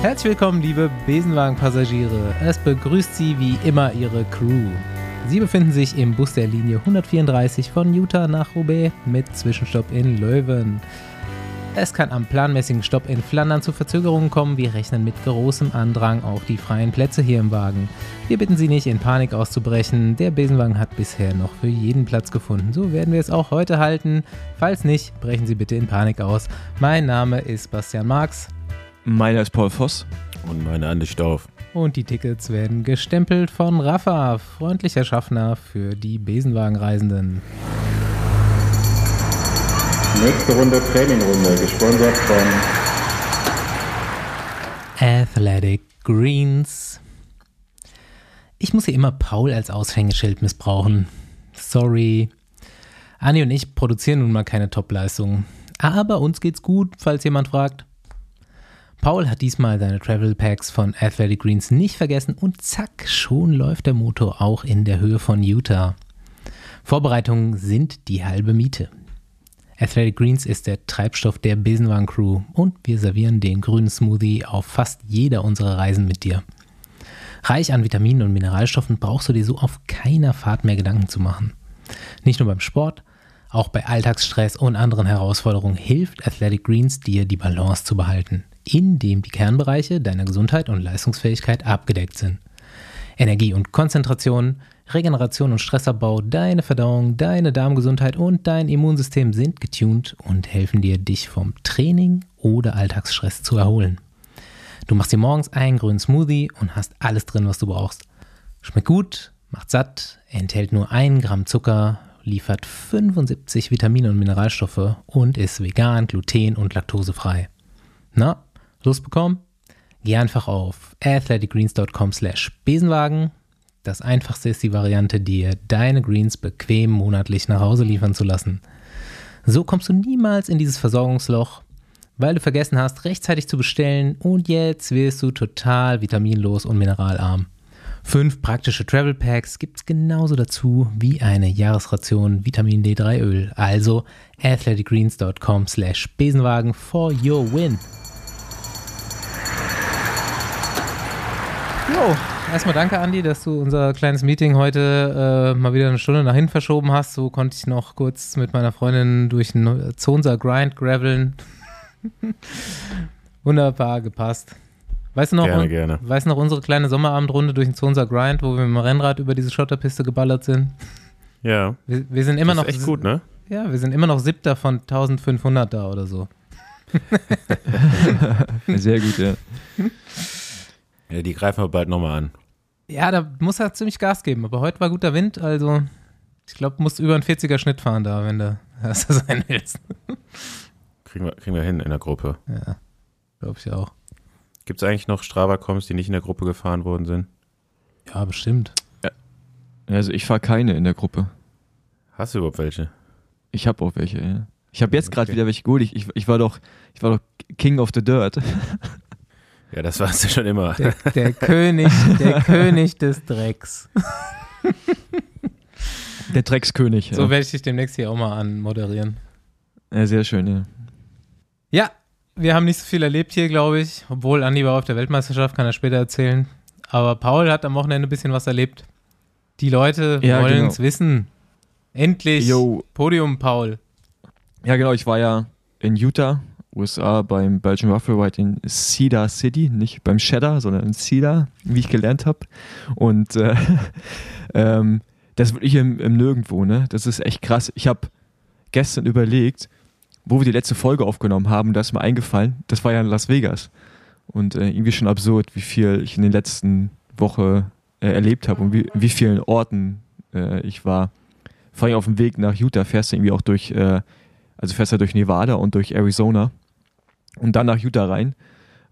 Herzlich willkommen, liebe Besenwagen-Passagiere. Es begrüßt Sie wie immer Ihre Crew. Sie befinden sich im Bus der Linie 134 von Utah nach Roubaix mit Zwischenstopp in Löwen. Es kann am planmäßigen Stopp in Flandern zu Verzögerungen kommen. Wir rechnen mit großem Andrang auf die freien Plätze hier im Wagen. Wir bitten Sie nicht in Panik auszubrechen. Der Besenwagen hat bisher noch für jeden Platz gefunden. So werden wir es auch heute halten. Falls nicht, brechen Sie bitte in Panik aus. Mein Name ist Bastian Marx. Meiner ist Paul Voss. Und meine Andi Stauf. Und die Tickets werden gestempelt von Rafa, freundlicher Schaffner für die Besenwagenreisenden. Nächste Runde Trainingrunde, gesponsert von Athletic Greens. Ich muss hier immer Paul als Aushängeschild missbrauchen. Sorry. Anni und ich produzieren nun mal keine Topleistungen. Aber uns geht's gut, falls jemand fragt. Paul hat diesmal seine Travel Packs von Athletic Greens nicht vergessen und zack, schon läuft der Motor auch in der Höhe von Utah. Vorbereitungen sind die halbe Miete. Athletic Greens ist der Treibstoff der Besenwagen Crew und wir servieren den grünen Smoothie auf fast jeder unserer Reisen mit dir. Reich an Vitaminen und Mineralstoffen brauchst du dir so auf keiner Fahrt mehr Gedanken zu machen. Nicht nur beim Sport, auch bei Alltagsstress und anderen Herausforderungen hilft Athletic Greens dir die Balance zu behalten, indem die Kernbereiche deiner Gesundheit und Leistungsfähigkeit abgedeckt sind. Energie und Konzentration, Regeneration und Stressabbau, deine Verdauung, deine Darmgesundheit und dein Immunsystem sind getuned und helfen dir, dich vom Training oder Alltagsstress zu erholen. Du machst dir morgens einen grünen Smoothie und hast alles drin, was du brauchst. Schmeckt gut, macht satt, enthält nur 1 Gramm Zucker, liefert 75 Vitamine und Mineralstoffe und ist vegan, gluten- und laktosefrei. Na, Lust bekommen? Geh einfach auf athleticgreens.com slash Besenwagen das einfachste ist die Variante, dir deine Greens bequem monatlich nach Hause liefern zu lassen. So kommst du niemals in dieses Versorgungsloch, weil du vergessen hast, rechtzeitig zu bestellen und jetzt wirst du total vitaminlos und mineralarm. Fünf praktische Travel Packs gibt es genauso dazu wie eine Jahresration Vitamin D3 Öl. Also athleticgreens.com slash Besenwagen for your win. Jo, erstmal danke, Andi, dass du unser kleines Meeting heute äh, mal wieder eine Stunde nach hinten verschoben hast. So konnte ich noch kurz mit meiner Freundin durch den Zonsa Grind graveln. Wunderbar gepasst. Weißt du noch, gerne, gerne. Weißt du noch unsere kleine Sommerabendrunde durch den Zonsa Grind, wo wir mit dem Rennrad über diese Schotterpiste geballert sind? Ja. Wir, wir sind immer das noch. Ist echt gut, ne? Ja, wir sind immer noch siebter von 1500 da oder so. Sehr gut, ja. Ja, die greifen wir bald nochmal an. Ja, da muss er ziemlich Gas geben, aber heute war guter Wind, also ich glaube, du musst über einen 40er Schnitt fahren da, wenn du das sein willst. Kriegen wir, kriegen wir hin in der Gruppe. Ja, glaube ich auch. Gibt es eigentlich noch Strava-Coms, die nicht in der Gruppe gefahren worden sind? Ja, bestimmt. Ja. Also ich fahre keine in der Gruppe. Hast du überhaupt welche? Ich habe auch welche, ja. Ich habe jetzt gerade okay. wieder welche gut. Ich, ich, ich, war doch, ich war doch King of the Dirt. Ja, das warst du schon immer. Der, der König, der König des Drecks. Der Dreckskönig. So ja. werde ich dich demnächst hier auch mal anmoderieren. Ja, sehr schön, ja. Ja, wir haben nicht so viel erlebt hier, glaube ich. Obwohl Andi war auf der Weltmeisterschaft, kann er später erzählen. Aber Paul hat am Wochenende ein bisschen was erlebt. Die Leute Ja, wollen genau. es wissen. Endlich. Yo. Podium, Paul. Ja, genau, ich war ja in Utah, USA, beim Belgian Ride in Cedar City, nicht beim Cheddar, sondern in Cedar, wie ich gelernt habe. Und äh, ähm, das ist wirklich im, im Nirgendwo, ne? Das ist echt krass. Ich habe gestern überlegt, wo wir die letzte Folge aufgenommen haben, da ist mir eingefallen, das war ja in Las Vegas. Und äh, irgendwie schon absurd, wie viel ich in den letzten Woche äh, erlebt habe und wie, wie vielen Orten äh, ich war. Vor allem auf dem Weg nach Utah fährst du irgendwie auch durch, äh, also fährst du durch Nevada und durch Arizona und dann nach Utah rein.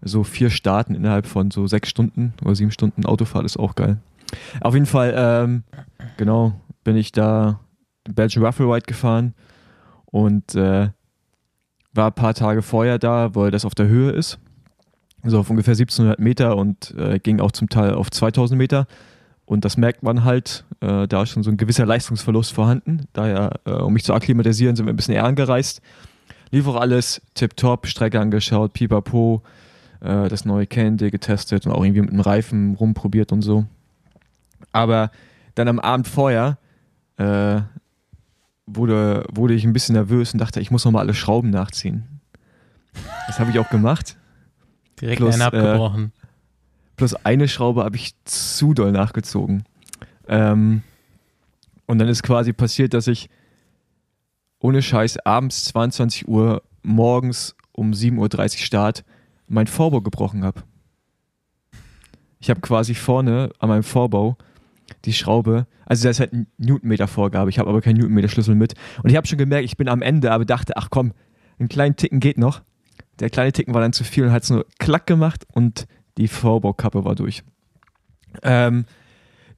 So vier Staaten innerhalb von so sechs Stunden oder sieben Stunden Autofahrt ist auch geil. Auf jeden Fall, ähm, genau, bin ich da Belgian Waffle Ride gefahren und äh, war ein paar Tage vorher da, weil das auf der Höhe ist. So auf ungefähr 1700 Meter und äh, ging auch zum Teil auf 2000 Meter. Und das merkt man halt, äh, da ist schon so ein gewisser Leistungsverlust vorhanden. Daher, äh, um mich zu akklimatisieren, sind wir ein bisschen eher angereist. Lief auch alles tipptopp, Strecke angeschaut, pipapo. äh, das neue Candy getestet und auch irgendwie mit dem Reifen rumprobiert und so. Aber dann am Abend vorher äh, wurde, wurde ich ein bisschen nervös und dachte, ich muss nochmal alle Schrauben nachziehen. Das habe ich auch gemacht. Direkt Plus, einen äh, abgebrochen. Plus eine Schraube habe ich zu doll nachgezogen. Ähm, und dann ist quasi passiert, dass ich ohne Scheiß abends 22 Uhr, morgens um 7.30 Uhr Start, mein Vorbau gebrochen habe. Ich habe quasi vorne an meinem Vorbau die Schraube, also da ist halt ein Newtonmeter-Vorgabe, ich habe aber keinen Newtonmeter-Schlüssel mit. Und ich habe schon gemerkt, ich bin am Ende, aber dachte, ach komm, einen kleinen Ticken geht noch. Der kleine Ticken war dann zu viel und hat es nur klack gemacht und die Vorbaukappe war durch. Ähm,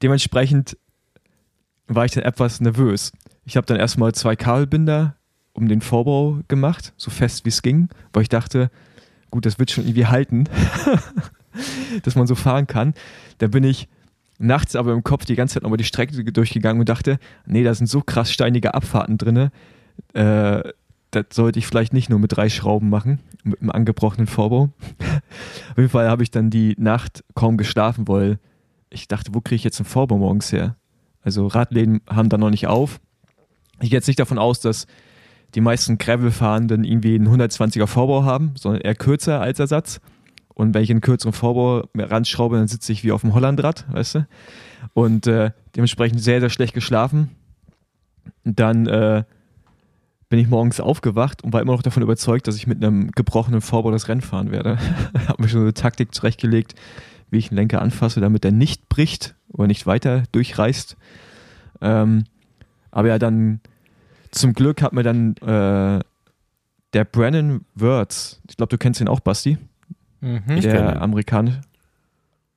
dementsprechend war ich dann etwas nervös. Ich habe dann erstmal zwei Kabelbinder um den Vorbau gemacht, so fest wie es ging, weil ich dachte, gut, das wird schon irgendwie halten, dass man so fahren kann. Da bin ich nachts aber im Kopf die ganze Zeit nochmal die Strecke durchgegangen und dachte, nee, da sind so krass steinige Abfahrten drin. Äh, das sollte ich vielleicht nicht nur mit drei Schrauben machen, mit einem angebrochenen Vorbau. Auf jeden Fall habe ich dann die Nacht kaum geschlafen, weil ich dachte, wo kriege ich jetzt einen Vorbau morgens her? Also Radläden haben da noch nicht auf. Ich gehe jetzt nicht davon aus, dass die meisten Gravel-Fahrenden irgendwie einen 120er Vorbau haben, sondern eher kürzer als Ersatz. Und wenn ich einen kürzeren Vorbau ranschraube, dann sitze ich wie auf dem Hollandrad, weißt du? Und äh, dementsprechend sehr, sehr schlecht geschlafen. Und dann äh, bin ich morgens aufgewacht und war immer noch davon überzeugt, dass ich mit einem gebrochenen Vorbau das Rennen fahren werde. Habe mir schon eine Taktik zurechtgelegt, wie ich den Lenker anfasse, damit er nicht bricht oder nicht weiter durchreißt. Ähm, aber ja, dann zum Glück hat mir dann äh, der Brennan Wirtz, ich glaube, du kennst ihn auch, Basti, Mhm. ihn. der amerikanische.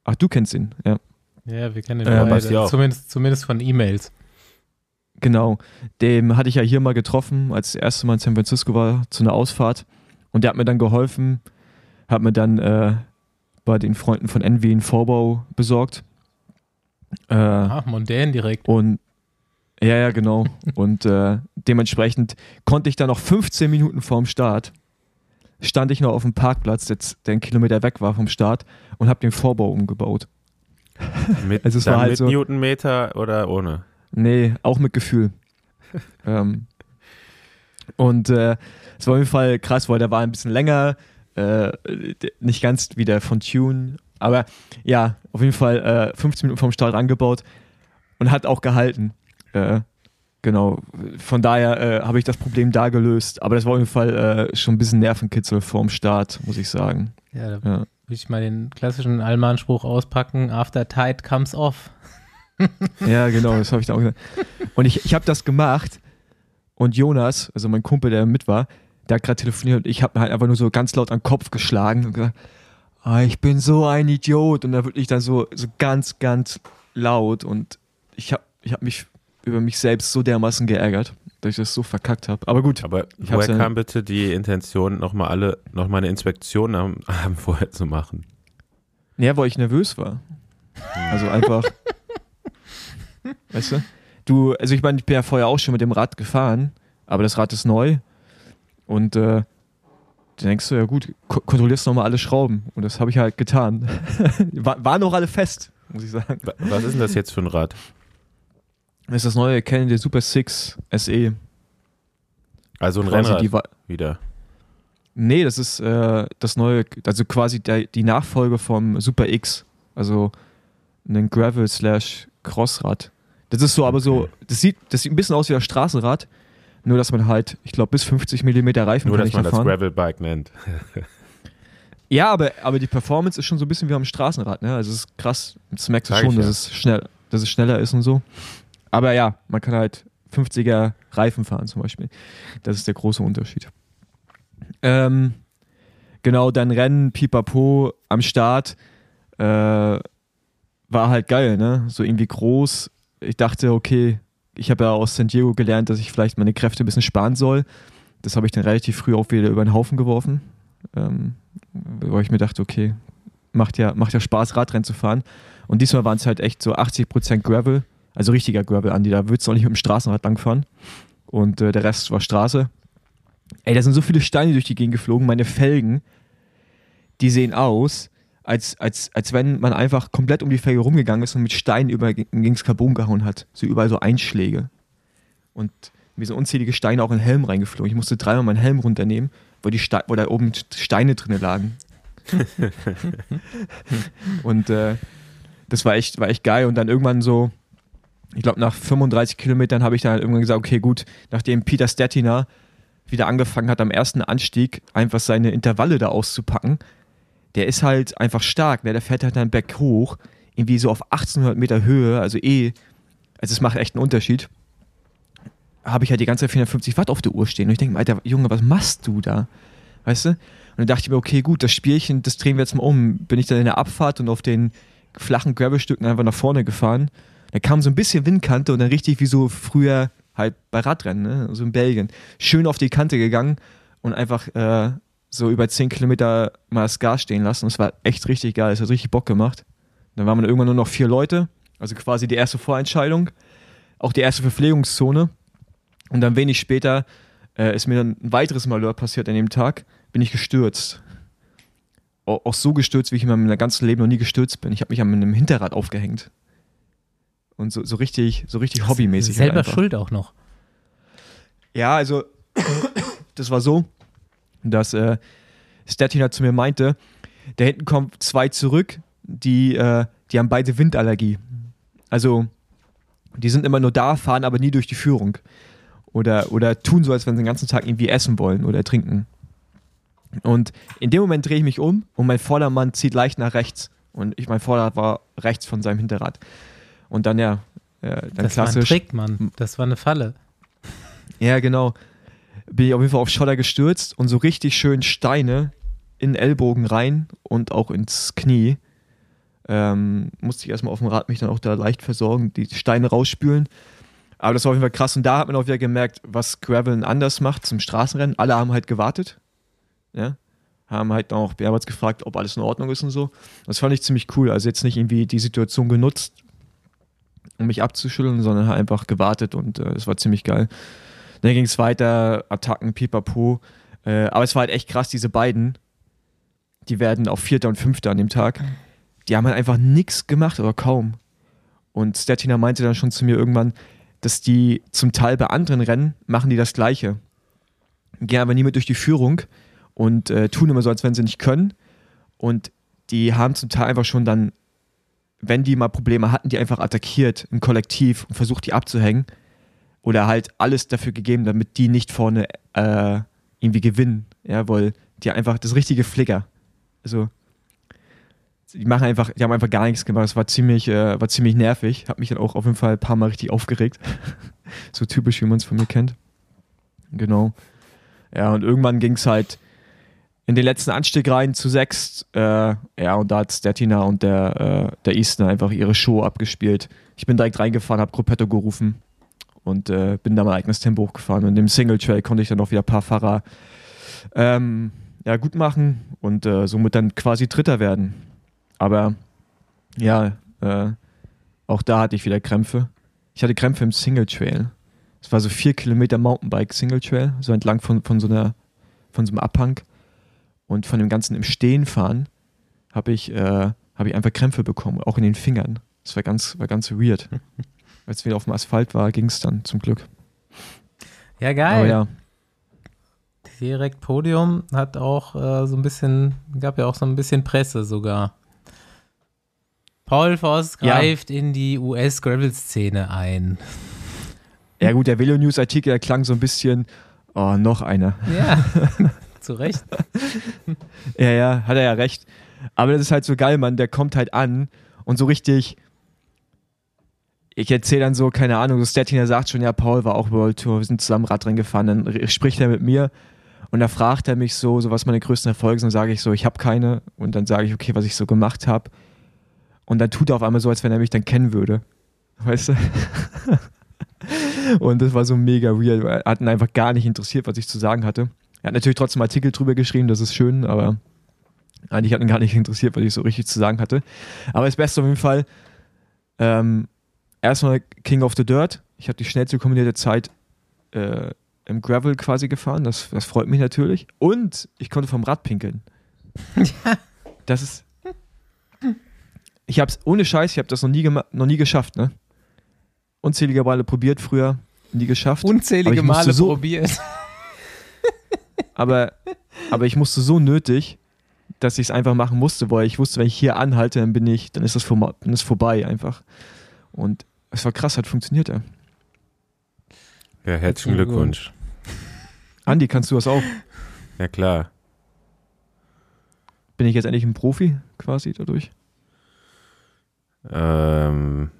Ach, du kennst ihn, ja. Ja, wir kennen den Äh, beide. Basti auch. Zumindest, zumindest von E-Mails. Genau. Dem hatte ich ja hier mal getroffen, als das erste Mal in San Francisco war, zu einer Ausfahrt. Und der hat mir dann geholfen, hat mir dann äh, bei den Freunden von Envy einen Vorbau besorgt. Äh, Ah, mondän direkt. Und ja, ja, genau. Und äh, dementsprechend konnte ich dann noch 15 Minuten vorm Start, stand ich noch auf dem Parkplatz, jetzt, der einen Kilometer weg war vom Start, und habe den Vorbau umgebaut. Mit, Also es war halt mit so- Newtonmeter oder ohne? Nee, auch mit Gefühl. ähm, und äh, es war auf jeden Fall krass, weil der war ein bisschen länger, äh, nicht ganz wie der von Tune, aber ja, auf jeden Fall äh, 15 Minuten vom Start angebaut und hat auch gehalten. Äh, genau, von daher äh, habe ich das Problem da gelöst, aber das war auf jeden Fall äh, schon ein bisschen Nervenkitzel vorm Start, muss ich sagen. Ja, da Ja. würde ich mal den klassischen Allmann-Spruch auspacken: After tide comes off. Ja, genau, das habe ich da auch gesagt. Und ich, ich habe das gemacht und Jonas, also mein Kumpel, der mit war, der hat gerade telefoniert und ich habe mir halt einfach nur so ganz laut an den Kopf geschlagen und gesagt, ah, ich bin so ein Idiot. Und da wirklich dann so, so ganz, ganz laut und ich habe ich hab mich über mich selbst so dermaßen geärgert, dass ich das so verkackt habe. Aber gut, Aber woher ja- kam bitte die Intention, nochmal alle, nochmal eine Inspektion am Abend vorher zu machen? ja, weil ich nervös war. Also einfach, weißt du? Du, also ich meine, ich bin ja vorher auch schon mit dem Rad gefahren, aber das Rad ist neu und äh, du denkst du, ja gut, ko kontrollierst nochmal alle Schrauben und das habe ich halt getan. war, waren auch alle fest, muss ich sagen. Wa- Was ist denn das jetzt für ein Rad? Das ist das neue Canon der Super 6 SE. Also ein Quasi Rennrad wieder. Nee, das ist äh, das neue, also quasi der, die Nachfolge vom Super X. Also ein Gravel slash Crossrad. Das ist so, aber so, das sieht, das sieht ein bisschen aus wie ein Straßenrad, nur dass man halt, ich glaube, bis 50 mm Reifen Nur, kann dass ich man da das fahren. Gravelbike nennt. Ja, aber, aber die Performance ist schon so ein bisschen wie am Straßenrad, ne? Also es ist krass. Das merkst du Sag schon, ich dass ja. es schnell, dass es schneller ist und so. Aber ja, man kann halt 50er Reifen fahren zum Beispiel. Das ist der große Unterschied. Ähm, genau, dann Rennen, Pipapo am Start. Äh, war halt geil, ne? So irgendwie groß. Ich dachte, okay, ich habe ja aus San Diego gelernt, dass ich vielleicht meine Kräfte ein bisschen sparen soll. Das habe ich dann relativ früh auch wieder über den Haufen geworfen. Ähm, weil ich mir dachte, okay, macht ja, macht ja Spaß, Radrennen zu fahren. Und diesmal waren es halt echt so 80% Gravel, also richtiger Gravel, Andi. Da würdest du auch nicht mit dem Straßenrad langfahren. Und äh, der Rest war Straße. Ey, da sind so viele Steine durch die Gegend geflogen, meine Felgen, die sehen aus, als, als, als wenn man einfach komplett um die Felge rumgegangen ist und mit Steinen über, gegen das Carbon gehauen hat. So überall so Einschläge. Und mir sind unzählige Steine auch in den Helm reingeflogen. Ich musste dreimal meinen Helm runternehmen, weil, die Ste weil da oben Steine drin lagen. und äh, das war echt, war echt geil. Und dann irgendwann so, ich glaube, nach 35 Kilometern habe ich dann halt irgendwann gesagt, okay, gut, nachdem Peter Stettiner wieder angefangen hat, am ersten Anstieg einfach seine Intervalle da auszupacken, der ist halt einfach stark, ne? der fährt halt dann Berg hoch, irgendwie so auf 1800 Meter Höhe, also eh, also es macht echt einen Unterschied. Habe ich halt die ganze Zeit 450 Watt auf der Uhr stehen und ich denke mir, Alter, Junge, was machst du da? Weißt du? Und dann dachte ich mir, okay, gut, das Spielchen, das drehen wir jetzt mal um. Bin ich dann in der Abfahrt und auf den flachen Gravelstücken einfach nach vorne gefahren. Da kam so ein bisschen Windkante und dann richtig wie so früher halt bei Radrennen, ne? so in Belgien. Schön auf die Kante gegangen und einfach äh, so über 10 Kilometer mal das Gas stehen lassen. Es war echt richtig geil. Es hat richtig Bock gemacht. Dann waren wir irgendwann nur noch vier Leute. Also quasi die erste Vorentscheidung. Auch die erste Verpflegungszone. Und dann wenig später äh, ist mir dann ein weiteres Malheur passiert an dem Tag. Bin ich gestürzt. Auch, so gestürzt, wie ich in meinem ganzen Leben noch nie gestürzt bin. Ich habe mich an einem Hinterrad aufgehängt. Und so, so richtig, so richtig hobbymäßig. Selber halt schuld auch noch. Ja, also das war so, dass äh, Statina zu mir meinte, da hinten kommen zwei zurück, die, äh, die haben beide Windallergie. Also die sind immer nur da, fahren aber nie durch die Führung. Oder, oder tun so, als wenn sie den ganzen Tag irgendwie essen wollen oder trinken. Und in dem Moment drehe ich mich um und mein Vordermann zieht leicht nach rechts. Und ich, mein Vorderrad war rechts von seinem Hinterrad. Und dann ja, äh, dann das war ein klassisch. Trick, Mann. Das war eine Falle. Ja, genau. Bin ich auf jeden Fall auf Schotter gestürzt und so richtig schön Steine in den Ellbogen rein und auch ins Knie. Ähm, musste ich erstmal auf dem Rad mich dann auch da leicht versorgen, die Steine rausspülen. Aber das war auf jeden Fall krass. Und da hat man auch wieder gemerkt, was Graveln anders macht zum Straßenrennen. Alle haben halt gewartet. Ja. Haben halt auch mehrmals gefragt, ob alles in Ordnung ist und so. Das fand ich ziemlich cool. Also jetzt nicht irgendwie die Situation genutzt, um mich abzuschütteln, sondern halt einfach gewartet und äh, es war ziemlich geil. Dann ging es weiter, Attacken, pipapo. Äh, aber es war halt echt krass, diese beiden, die werden auf Vierter und Fünfter an dem Tag. Die haben halt einfach nichts gemacht oder kaum. Und Stetina meinte dann schon zu mir irgendwann, dass die zum Teil bei anderen Rennen machen die das Gleiche. Gehen aber nie mit durch die Führung und äh, tun immer so, als wenn sie nicht können. Und die haben zum Teil einfach schon dann, wenn die mal Probleme hatten, die einfach attackiert im Kollektiv und versucht, die abzuhängen. Oder halt alles dafür gegeben, damit die nicht vorne äh, irgendwie gewinnen. Ja, weil die einfach das richtige Flicker. Also, die machen einfach, die haben einfach gar nichts gemacht. Es war ziemlich, äh, war ziemlich nervig. Hab mich dann auch auf jeden Fall ein paar Mal richtig aufgeregt. so typisch, wie man es von mir kennt. Genau. Ja, und irgendwann ging es halt in den letzten Anstieg rein zu sechs. Äh, ja, und da hat Stetina und der, äh, der Easton einfach ihre Show abgespielt. Ich bin direkt reingefahren, hab Gruppetto gerufen und äh, bin da mein eigenes Tempo hochgefahren. Und im Single Trail konnte ich dann auch wieder ein paar Fahrer ähm, ja, gut machen und äh, somit dann quasi Dritter werden. Aber ja, äh, auch da hatte ich wieder Krämpfe. Ich hatte Krämpfe im Single Trail. Es war so vier Kilometer Mountainbike Single Trail, so entlang von, von so einer, von so einem Abhang. Und von dem Ganzen im Stehen fahren habe ich, äh, hab ich einfach Krämpfe bekommen, auch in den Fingern. Das war ganz, war ganz weird. Als wieder auf dem Asphalt war, ging es dann zum Glück. Ja, geil. Aber ja, Direkt Podium hat auch äh, so ein bisschen, gab ja auch so ein bisschen Presse sogar. Paul Voss Ja. greift in die US-Gravel-Szene ein. ja gut, der Velo News Artikel der klang so ein bisschen, oh, noch einer. Ja, zu Recht. Ja, ja, hat er ja recht. Aber das ist halt so geil, Mann. Der kommt halt an und so richtig. Ich erzähle dann so, keine Ahnung, so Stettiner sagt schon, ja, Paul war auch World Tour, wir sind zusammen Radrennen gefahren. Dann spricht er mit mir und da fragt er mich so, so was meine größten Erfolge sind. Dann sage ich so, ich habe keine. Und dann sage ich, okay, was ich so gemacht habe. Und dann tut er auf einmal so, als wenn er mich dann kennen würde. Weißt du? und das war so mega weird. Er hat ihn einfach gar nicht interessiert, was ich zu sagen hatte. Er hat natürlich trotzdem Artikel drüber geschrieben, das ist schön, aber eigentlich hat ihn gar nicht interessiert, was ich so richtig zu sagen hatte. Aber das Beste auf jeden Fall, ähm, erstmal King of the Dirt. Ich habe die schnellste kombinierte Zeit äh, im Gravel quasi gefahren, das, das freut mich natürlich. Und ich konnte vom Rad pinkeln. das ist. Ich hab's ohne Scheiß, ich habe das noch nie, noch nie geschafft, ne? Unzählige Male probiert früher, nie geschafft. Unzählige Male so- probiert. aber, aber ich musste so nötig, dass ich es einfach machen musste, weil ich wusste, wenn ich hier anhalte, dann bin ich, dann ist das dann ist vorbei einfach. Und es war krass, hat funktioniert, ey. Ja, herzlichen Glückwunsch. Andi, kannst du das auch? Ja, klar. Bin ich jetzt endlich ein Profi quasi dadurch? Ähm,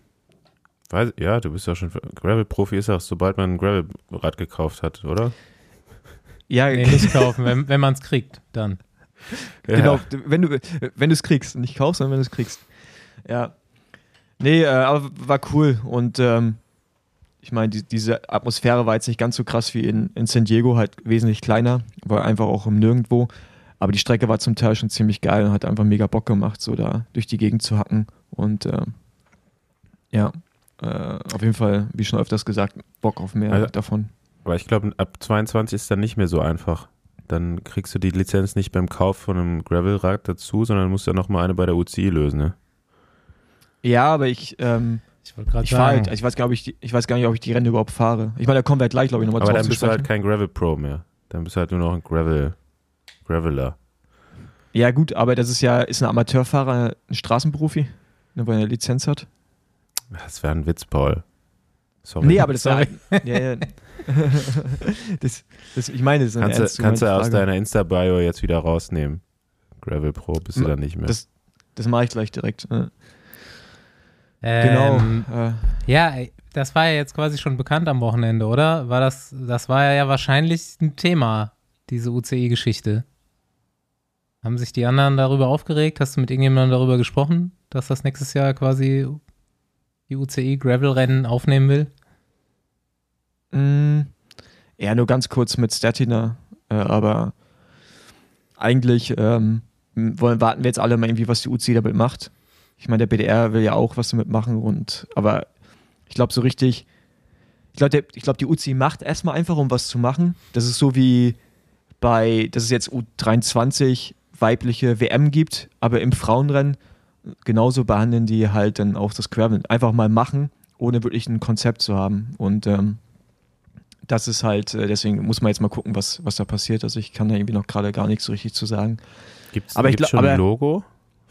weiß, ja, du bist ja schon. Gravel-Profi ist auch, sobald man ein Gravel-Rad gekauft hat, oder? Ja, Nee, nicht kaufen, wenn, wenn man es kriegt, dann. Genau, wenn du wenn du es kriegst, nicht kaufst, sondern wenn du es kriegst. Ja. Nee, äh, aber war cool und ähm, ich meine, die, diese Atmosphäre war jetzt nicht ganz so krass wie in, in San Diego, halt wesentlich kleiner, war einfach auch im Nirgendwo. Aber die Strecke war zum Teil schon ziemlich geil und hat einfach mega Bock gemacht, so da durch die Gegend zu hacken. Und ähm, ja, äh, auf jeden Fall, wie schon öfters gesagt, Bock auf mehr Also- davon. Aber ich glaube, ab 22 ist dann nicht mehr so einfach. Dann kriegst du die Lizenz nicht beim Kauf von einem Gravel-Rad dazu, sondern musst ja nochmal eine bei der UCI lösen, ne? Ja, aber ich, ähm, Ich wollte gerade sagen. halt, ich weiß, gar nicht, ob ich, die, ich weiß gar nicht, ob ich die Rennen überhaupt fahre. Ich meine, da kommen wir gleich, glaube ich, nochmal Aber drauf dann zu bist du halt kein Gravel-Pro mehr. Dann bist du halt nur noch ein Gravel, Graveler. Ja, gut, aber das ist ja, ist ein Amateurfahrer ein Straßenprofi, ne, weil er eine Lizenz hat? Das wäre ein Witz, Paul. Sorry. Nee, aber das Sorry. war. Ja, ja. das, das, ich meine, das ist eine kannst ernst du, kannst du aus Frage. deiner Insta-Bio jetzt wieder rausnehmen. Gravel Pro bist du dann nicht mehr. Das, das mache ich gleich direkt. äh. Ähm, Genau. Äh, Ja, das war ja jetzt quasi schon bekannt am Wochenende, oder? War das, das war ja wahrscheinlich ein Thema, diese UCI-Geschichte. Haben sich die anderen darüber aufgeregt? Hast du mit irgendjemandem darüber gesprochen, dass das nächstes Jahr quasi die UCI Gravel-Rennen aufnehmen will? mh, ja, nur ganz kurz mit Statina, äh, aber eigentlich ähm, wollen, warten wir jetzt alle mal irgendwie, was die UCI damit macht. Ich meine, der BDR will ja auch was damit machen und aber ich glaube so richtig, ich glaube, ich glaube, die UCI macht erstmal einfach, um was zu machen. Das ist so wie bei, dass es jetzt U23 weibliche WM gibt, aber im Frauenrennen genauso behandeln die halt dann auch das Gravel. Einfach mal machen, ohne wirklich ein Konzept zu haben. Und ähm, das ist halt, äh, deswegen muss man jetzt mal gucken, was, was da passiert. Also ich kann da irgendwie noch gerade gar nichts so richtig zu sagen. Gibt es aber ich glaub- schon ein Logo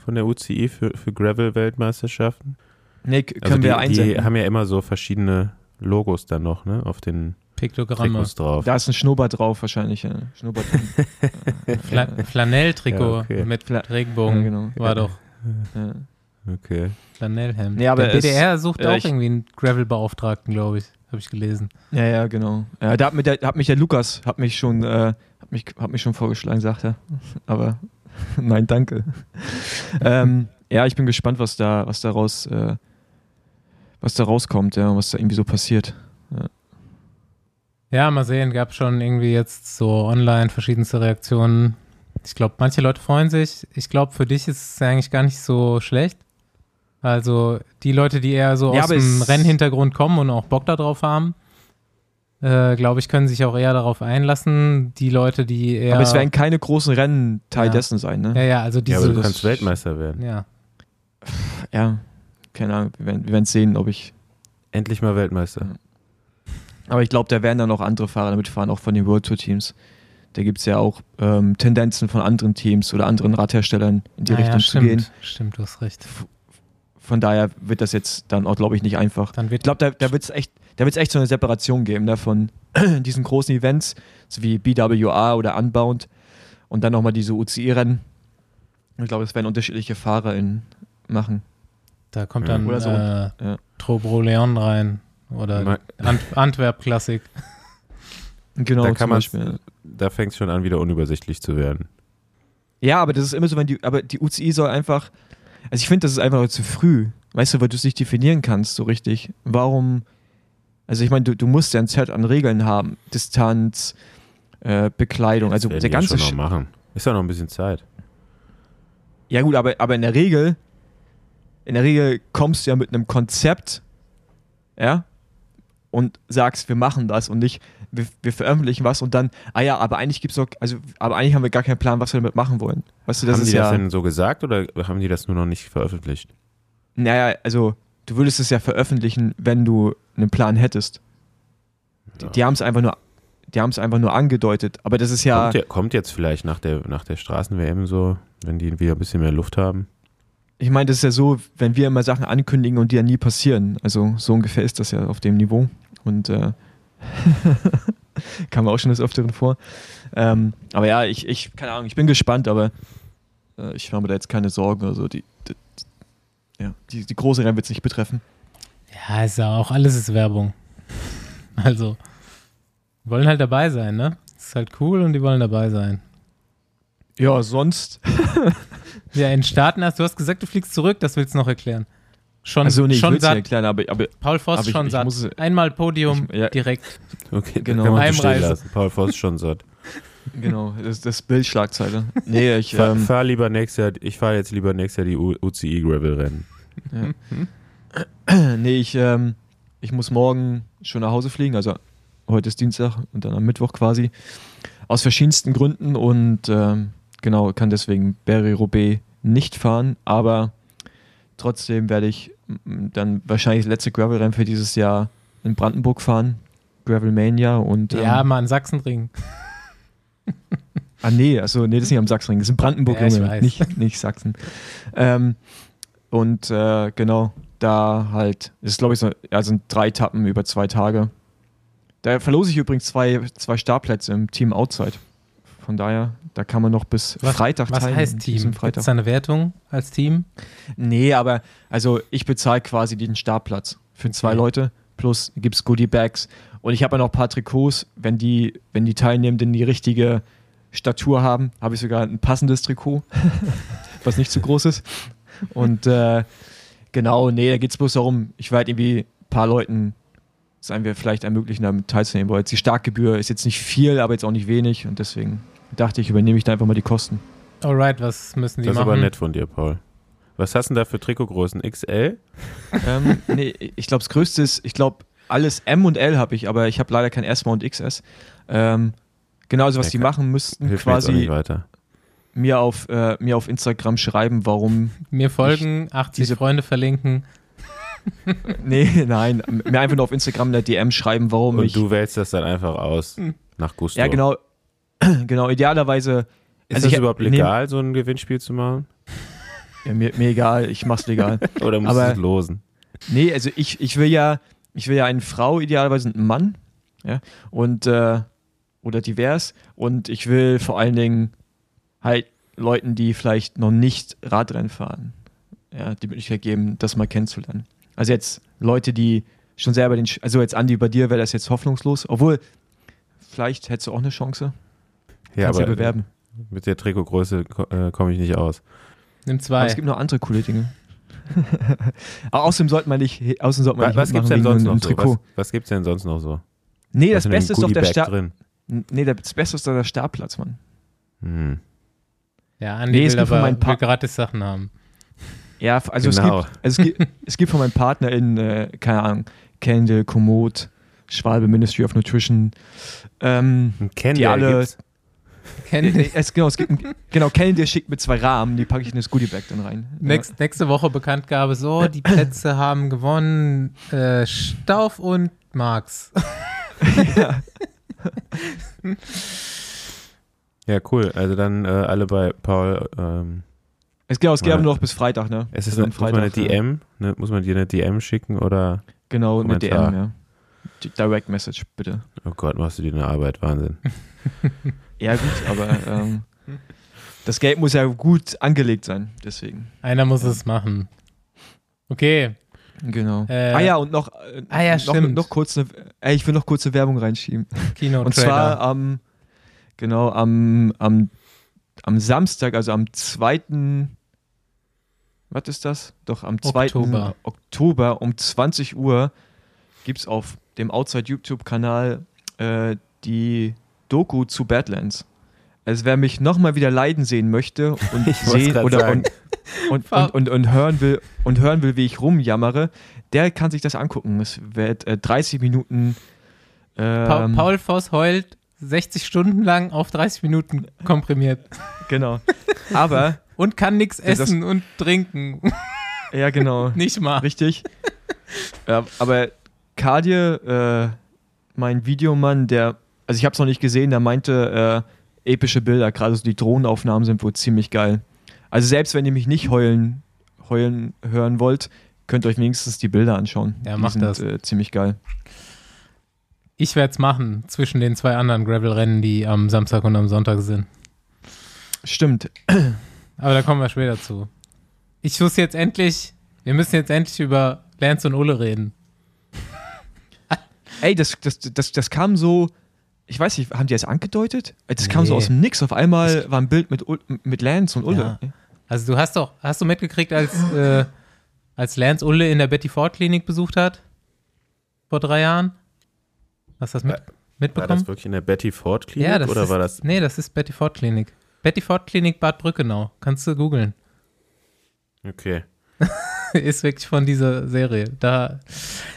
von der UCI für, für Gravel-Weltmeisterschaften? Nee, k- können Also die, wir die einsenden. haben ja immer so verschiedene Logos dann noch, ne? Auf den Piktogramme. Trikots drauf. da ist ein Schnurrbart drauf wahrscheinlich. Ja. Schnurrbart. Fla Flanelltrikot Ja, okay. mit Fla- Regenbogen. Ja, genau. War doch ja. Okay. Flanellhemd. Nee, aber Der BDR sucht ja, auch irgendwie einen Gravel-Beauftragten, glaube ich. Habe ich gelesen. ja, ja, genau. Ja, da hat, der, hat mich der Lukas hat mich schon, äh, hat mich, hat mich schon vorgeschlagen, sagt er. Aber nein, danke. ähm, ja, ich bin gespannt, was da, was daraus, äh, was da rauskommt, ja, was da irgendwie so passiert. Ja, mal sehen, gab schon irgendwie jetzt so online verschiedenste Reaktionen. Ich glaube, manche Leute freuen sich. Ich glaube, für dich ist es eigentlich gar nicht so schlecht. Also die Leute, die eher so Ja, aus dem Rennhintergrund kommen und auch Bock darauf haben, äh, glaube ich, können sich auch eher darauf einlassen. Die Leute, die eher. Aber es werden keine großen Rennen Teil Ja. dessen sein, ne? ja, ja, also Ja, diese. aber du kannst Weltmeister werden. ja. Ja, keine Ahnung, wir werden, wir werden sehen, ob ich. Endlich mal Weltmeister. Aber ich glaube, da werden dann auch andere Fahrer damit fahren, auch von den World Tour Teams. Da gibt es ja auch ähm, Tendenzen von anderen Teams oder anderen Radherstellern in die Ah, Richtung ja, zu stimmt, gehen. Stimmt, du hast recht. Von daher wird das jetzt dann auch, glaube ich, nicht einfach. Dann Ich wird glaube, da, da wird es echt, da wird's echt so eine Separation geben ne, von diesen großen Events, so wie BWA oder Unbound und dann nochmal diese UCI-Rennen. Ich glaube, das werden unterschiedliche Fahrer in, machen. da kommt dann Oder so. äh, Ja. Trobro Leon rein. Oder Ant Antwerp Klassik. Genau, da kann man, da fängt es schon an, wieder unübersichtlich zu werden. Ja, aber das ist immer so, wenn die, aber die UCI soll einfach, also ich finde, das ist einfach zu früh, weißt du, weil du es nicht definieren kannst so richtig. Warum, also ich meine, du, du musst ja ein Set an Regeln haben, Distanz, äh, Bekleidung, also Das werden der ganze, schon noch machen. Ist ja noch ein bisschen Zeit. ja gut, aber, aber in der Regel, in der Regel kommst du ja mit einem Konzept, ja, und sagst, wir machen das und nicht, wir, wir veröffentlichen was und dann, ah ja, aber eigentlich gibt's doch, also, aber eigentlich haben wir gar keinen Plan, was wir damit machen wollen. Weißt du, das haben ist die ja. das denn so gesagt oder haben die das nur noch nicht veröffentlicht? Naja, also du würdest es ja veröffentlichen, wenn du einen Plan hättest. Die, die haben es einfach nur, die haben es einfach nur angedeutet. Aber das ist ja, Kommt, ja, kommt jetzt vielleicht nach der, nach der Straßen-WM so, wenn die wieder ein bisschen mehr Luft haben? ich meine, das ist ja so, wenn wir immer Sachen ankündigen und die ja nie passieren. Also so ungefähr ist das ja auf dem Niveau. Und äh, kam auch schon des Öfteren vor. Ähm, aber ja, ich, ich, keine Ahnung, ich bin gespannt, aber äh, ich mache mir da jetzt keine Sorgen. Also die, die, ja, die, die große Rennen wird es nicht betreffen. Ja, ist ja auch, alles ist Werbung. Also, wollen halt dabei sein, ne? Ist halt cool und die wollen dabei sein. Ja, sonst. Ja, in Staaten hast du hast gesagt, du fliegst zurück, das willst du noch erklären. Schon, Also nee, ich schon ja satt. erklären, aber, aber Paul Voss ich- schon ich satt. muss- Einmal Podium ich- ja. direkt. Okay, Genau. Heimreise. Paul Voss schon satt. genau, das, das Bildschlagzeile. Nee, ich. Fahr, Ähm, fahr lieber nächstes Jahr, ich fahre jetzt lieber nächstes Jahr die U- UCI Gravel Rennen. Nee, ich, ähm, ich muss morgen schon nach Hause fliegen, also heute ist Dienstag und dann am Mittwoch quasi. Aus verschiedensten Gründen und ähm, genau, kann deswegen Berry-Roubaix nicht fahren, aber trotzdem werde ich dann wahrscheinlich das letzte Gravel-Rennen für dieses Jahr in Brandenburg fahren. Gravelmania und. Ähm, Ja, mal in Sachsenring. Ah, nee, also nee, das ist nicht am Sachsenring, das ist in Brandenburg, Ja, Junge, nicht, nicht Sachsen. ähm, und äh, genau, da halt, das ist glaube ich so, sind drei Etappen über zwei Tage. Da verlose ich übrigens zwei, zwei Startplätze im Team Outside. Von daher, da kann man noch bis Was, Freitag was teilnehmen, heißt diesem Team? Gibt es eine Wertung als Team? Nee, aber also ich bezahle quasi den Startplatz für zwei Okay. Leute. Plus gibt es Goodie Bags. Und ich habe ja noch ein paar Trikots. Wenn die, wenn die Teilnehmenden die richtige Statur haben, habe ich sogar ein passendes Trikot, was nicht zu groß ist. Und äh, genau, nee, da geht es bloß darum, ich werde irgendwie ein paar Leuten, sagen wir, vielleicht ermöglichen, damit teilzunehmen. Weil jetzt die Startgebühr ist jetzt nicht viel, aber jetzt auch nicht wenig. Und deswegen dachte ich, übernehme ich da einfach mal die Kosten. Alright, was müssen die Das ist machen? aber nett von dir, Paul. Was hast du denn da für Trikotgrößen? XL? ähm, nee, ich glaube, das Größte ist, ich glaube, alles M und L habe ich, aber ich habe leider kein S und XS. Ähm, genau, also was Ja, die machen müssten, Hilft mir jetzt auch quasi nicht weiter. mir auf, äh, mir auf Instagram schreiben, warum. Mir folgen, 80 diese- Freunde verlinken. nee, nein, mir einfach nur auf Instagram in der DM schreiben, warum Und ich. du wählst das dann einfach aus nach Gusto. ja, genau, genau, idealerweise. Ist also das ich- überhaupt nehm- legal, so ein Gewinnspiel zu machen? Ja, mir, mir egal, ich mach's legal. Oder musst du es losen? Nee, also ich, ich will ja, ich will ja eine Frau, idealerweise einen Mann, ja, und äh, oder divers und ich will vor allen Dingen halt Leuten, die vielleicht noch nicht Radrennen fahren, ja, die Möglichkeit geben, das mal kennenzulernen. Also jetzt Leute, die schon selber den, Sch- also jetzt Andi, bei dir wäre das jetzt hoffnungslos, obwohl vielleicht hättest du auch eine Chance, Ja, kannst aber du bewerben. mit der Trikotgröße ko- äh, komme ich nicht aus. Nimm Aber zwei. es gibt noch andere coole Dinge. Aber außerdem sollte man nicht, außerdem sollte man Was, nicht was gibt's denn sonst noch einem so? Trikot. Was, was gibt's denn sonst noch so? Nee, Was das Beste ist doch der drin. Nee, das Beste ist doch der Startplatz, Mann. Hm. Ja, Andi Nee, es will aber will gratis Sachen haben. Ja, also, Genau. es, gibt, also es, gibt, es gibt von meinem Partner in, äh, keine Ahnung, Kendall, Komoot, Schwalbe Ministry of Nutrition. Ähm, Ken, Die alle- gibt's. Es, genau, es gibt, ein- genau, Kendall schickt mit zwei Rahmen, die packe ich in das Goodiebag dann rein. Nächst, nächste Woche Bekanntgabe so, die Plätze haben gewonnen äh, Stauf und Marx. Ja, cool. Also dann äh, alle bei Paul. Ähm, Es, genau, es geht aber nur noch bis Freitag, ne? es ist Also am muss man eine Freitag, DM, ne, muss man dir eine DM schicken oder? Genau, eine. DM, ja. Die Direct Message, bitte. Oh Gott, machst du dir eine Arbeit, Wahnsinn. Ja, gut, aber ähm, das Geld muss ja gut angelegt sein, deswegen. Einer muss es machen. Okay, Genau. Äh, ah ja, und noch, äh, ah ja, noch, stimmt. noch kurz eine, ey, ich will noch kurze Werbung reinschieben. Kino Und zwar am, genau, am, am, am Samstag, also am 2. Was ist das? Doch, am 2. Oktober. Oktober, um 20 Uhr gibt es auf dem Outside YouTube-Kanal äh, die Doku zu Badlands. Also wer mich nochmal wieder leiden sehen möchte und Ich sehen oder und, und, und, und, und, hören will, und hören will, wie ich rumjammere, der kann sich das angucken. Es wird äh, 30 Minuten. Ähm, Paul, Paul Voss heult 60 Stunden lang auf 30 Minuten komprimiert. Genau. Aber. und kann nichts essen und trinken. Ja, genau. Nicht mal. Richtig. ja, aber Kadir, äh, mein Videomann, der, also ich habe es noch nicht gesehen, der meinte, äh, epische Bilder, gerade so die Drohnenaufnahmen sind wohl ziemlich geil. Also selbst wenn ihr mich nicht heulen, heulen hören wollt, könnt ihr euch wenigstens die Bilder anschauen. Ja, die macht sind, das. Äh, ziemlich geil. Ich werde es machen zwischen den zwei anderen Gravel-Rennen, die am Samstag und am Sonntag sind. Stimmt. Aber da kommen wir später zu. Ich muss jetzt endlich, wir müssen jetzt endlich über Lance und Ulle reden. Ey, das, das, das, das kam so, ich weiß nicht, haben die das angedeutet? Das kam so Nee. aus dem Nix. Auf einmal war ein Bild mit, Ul- mit Lance und Ulle. Ja. Also du hast doch, hast du mitgekriegt, als, äh, als Lance Ulle in der Betty Ford Klinik besucht hat? Vor drei Jahren? Hast du das mit, War das mitbekommen? wirklich in der Betty Ford Klinik Ja, das oder ist, war das? Nee, das ist Betty Ford Klinik. Betty Ford Klinik Bad Brückenau. Kannst du googeln. Okay. ist wirklich von dieser Serie. Da,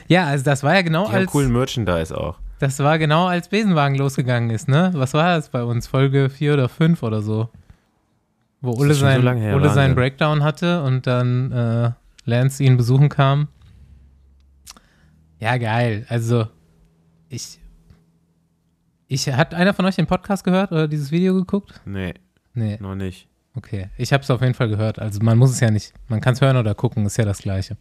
ja, also das war ja genau Die haben als coolen Merchandise auch. Das war genau als Besenwagen losgegangen ist, ne? Was war das bei uns? Folge 4 oder 5 oder so. Wo Ulle, so sein, lange her, Ulle seinen. Breakdown hatte und dann äh, Lance ihn besuchen kam. Ja, geil. Also, ich. Ich, hat einer von euch den Podcast gehört oder dieses Video geguckt? Nee, Nee, noch nicht. okay. Ich habe es auf jeden Fall gehört. Also, man muss es ja nicht. Man kann es hören oder gucken, ist ja das Gleiche.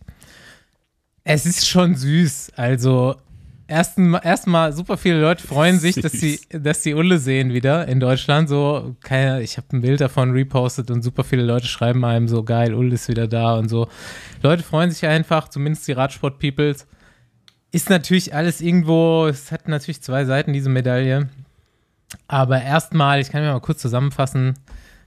Es ist schon süß. Also, erstmal erst super viele Leute freuen sich, dass sie, dass sie Ulle sehen wieder in Deutschland. So, keine, ich habe ein Bild davon repostet und super viele Leute schreiben einem so, geil, Ulle ist wieder da und so. Leute freuen sich einfach, zumindest die Radsport-Peoples. Ist natürlich alles irgendwo, es hat natürlich zwei Seiten, diese Medaille. Aber erstmal, ich kann mir mal kurz zusammenfassen,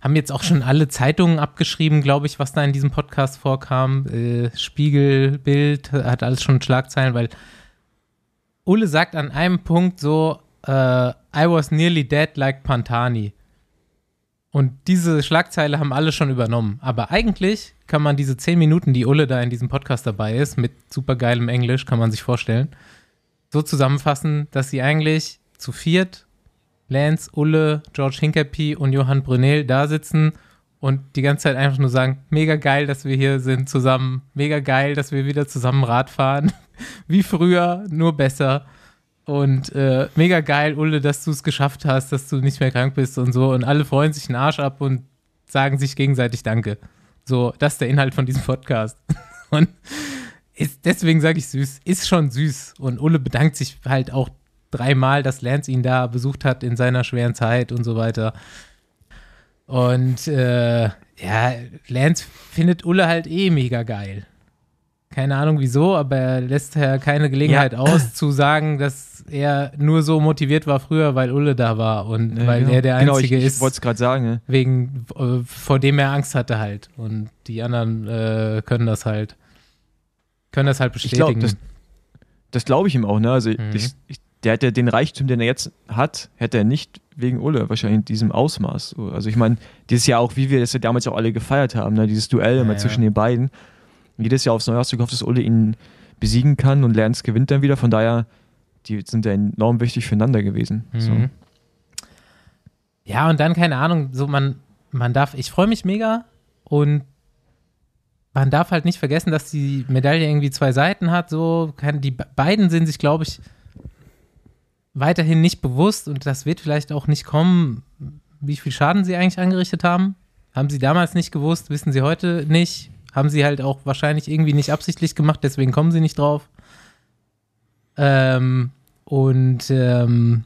haben jetzt auch schon alle Zeitungen abgeschrieben, glaube ich, was da in diesem Podcast vorkam. Äh, Spiegel, Bild, hat alles schon Schlagzeilen, weil Ulle sagt an einem Punkt so, äh, I was nearly dead like Pantani. Und diese Schlagzeile haben alle schon übernommen. Aber eigentlich kann man diese zehn Minuten, die Ulle da in diesem Podcast dabei ist, mit supergeilem Englisch, kann man sich vorstellen, so zusammenfassen, dass sie eigentlich zu viert, Lance, Ulle, George Hincapie und Johann Brunel da sitzen und die ganze Zeit einfach nur sagen, mega geil, dass wir hier sind zusammen, mega geil, dass wir wieder zusammen Rad fahren, wie früher, nur besser. Und äh, mega geil, Ulle, dass du es geschafft hast, dass du nicht mehr krank bist und so. Und alle freuen sich einen Arsch ab und sagen sich gegenseitig Danke. So, das ist der Inhalt von diesem Podcast. Und ist, deswegen sage ich süß, ist schon süß. Und Ulle bedankt sich halt auch dreimal, dass Lance ihn da besucht hat in seiner schweren Zeit und so weiter. Und äh, ja, Lance findet Ulle halt eh mega geil. Keine Ahnung wieso, aber er lässt ja keine Gelegenheit aus zu sagen, dass er nur so motiviert war früher, weil Ulle da war und weil genau. er der genau, Einzige ich, ich ist, wollte es gerade sagen. Ne? wegen, äh, vor dem er Angst hatte halt. Und die anderen äh, können das halt, können das halt Ich glaube, bestätigen. das, das glaube ich ihm auch. Ne? Also Mhm. ich, ich, der hätte den Reichtum, den er jetzt hat, hätte er nicht wegen Ulle wahrscheinlich in diesem Ausmaß. So, Also ich meine, dieses Jahr auch, wie wir das ja damals auch alle gefeiert haben, ne? dieses Duell immer ja. zwischen den beiden. Jedes Jahr aufs Neue hast du gehofft, dass Ulle ihn besiegen kann und Lance gewinnt dann wieder. Von daher, die sind ja enorm wichtig füreinander gewesen. So. Mhm. Ja, und dann, keine Ahnung, so man, man darf, ich freue mich mega und man darf halt nicht vergessen, dass die Medaille irgendwie zwei Seiten hat, so, kann, die be- beiden sind sich, glaube ich, weiterhin nicht bewusst und das wird vielleicht auch nicht kommen, wie viel Schaden sie eigentlich angerichtet haben. Haben sie damals nicht gewusst, wissen sie heute nicht. Haben sie halt auch wahrscheinlich irgendwie nicht absichtlich gemacht, deswegen kommen sie nicht drauf. Ähm, und ähm,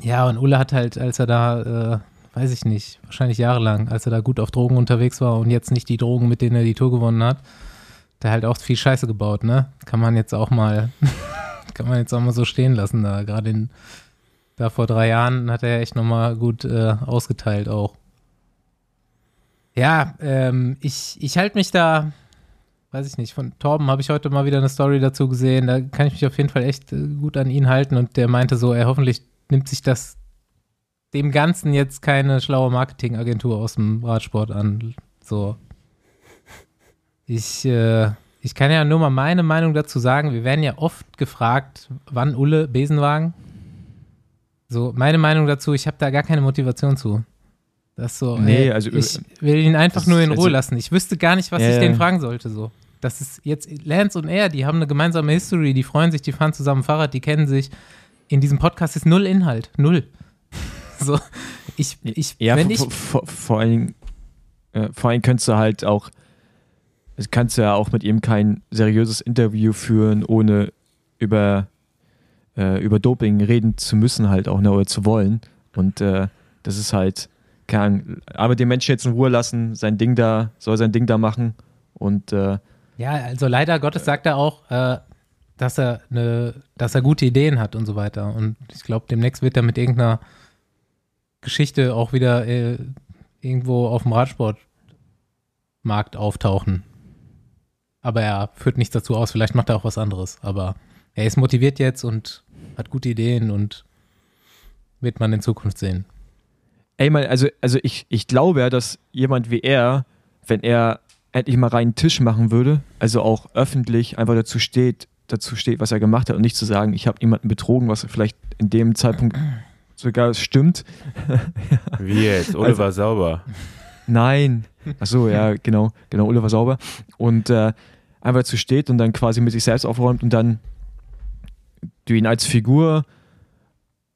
ja, und Ulle hat halt, als er da, äh, weiß ich nicht, wahrscheinlich jahrelang, als er da gut auf Drogen unterwegs war und jetzt nicht die Drogen, mit denen er die Tour gewonnen hat, der halt auch viel Scheiße gebaut, ne? Kann man jetzt auch mal, kann man jetzt auch mal so stehen lassen, da gerade in, da vor drei Jahren hat er echt nochmal gut äh, ausgeteilt auch. Ja, ähm, ich, ich halte mich da, weiß ich nicht, von Torben habe ich heute mal wieder eine Story dazu gesehen, da kann ich mich auf jeden Fall echt äh, gut an ihn halten und der meinte so, er hoffentlich nimmt sich das dem Ganzen jetzt keine schlaue Marketingagentur aus dem Radsport an. So. Ich, äh, ich kann ja nur mal meine Meinung dazu sagen. Wir werden ja oft gefragt, wann Ulle Besenwagen. So, meine Meinung dazu, ich habe da gar keine Motivation zu. Das so, Nee, ey, also, ich will ihn einfach nur in Ruhe also- lassen. Ich wüsste gar nicht, was Ja, ich den fragen sollte. So. Das ist jetzt Lance und er, die haben eine gemeinsame History, die freuen sich, die fahren zusammen Fahrrad, die kennen sich. In diesem Podcast ist null Inhalt, null. So, ich, ich, Ja, wenn vor, ich, vor, vor allen Dingen, äh, vor allem könntest du halt auch, kannst du ja auch mit ihm kein seriöses Interview führen, ohne über, äh, über Doping reden zu müssen, halt auch, ne, oder zu wollen. Und äh, das ist halt, keine aber den Menschen jetzt in Ruhe lassen, sein Ding da, soll sein Ding da machen. Und äh, Ja, also leider Gottes sagt er auch, äh, dass er eine, dass er gute Ideen hat und so weiter. Und ich glaube, demnächst wird er mit irgendeiner Geschichte auch wieder äh, irgendwo auf dem Radsportmarkt auftauchen. Aber er führt nichts dazu aus. Vielleicht macht er auch was anderes. Aber er ist motiviert jetzt und hat gute Ideen und wird man in Zukunft sehen. Ey, mal, also, also ich, ich glaube ja, dass jemand wie er, wenn er endlich mal reinen Tisch machen würde, also auch öffentlich einfach dazu steht, dazu steht, was er gemacht hat und nicht zu sagen, ich habe jemanden betrogen, was vielleicht in dem Zeitpunkt sogar stimmt. Wie jetzt? Oliver Sauber. Nein. Ach so, ja, genau, genau, war sauber. Und äh, einfach dazu steht und dann quasi mit sich selbst aufräumt und dann du ihn als Figur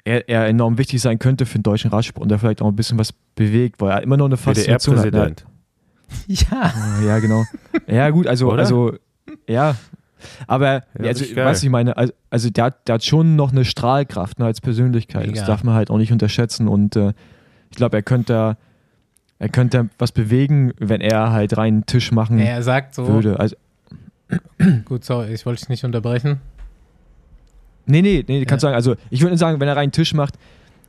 er, er enorm wichtig sein könnte für den deutschen Radsport und der vielleicht auch ein bisschen was bewegt, weil er immer noch eine Faszination hat. Ne? Ja. Ah, Ja, genau. Ja, gut, also, Oder? also ja. Aber, Ja, also, was ich meine, also, also der, hat, der hat schon noch eine Strahlkraft ne, als Persönlichkeit. Mega. Das darf man halt auch nicht unterschätzen. Und äh, ich glaube, er könnte da- er könnte was bewegen, wenn er halt reinen Tisch machen Er sagt so, würde. Also, gut, sorry, ich wollte dich nicht unterbrechen. Nee, nee, nee, kannst Ja. sagen, also ich würde sagen, wenn er reinen Tisch macht,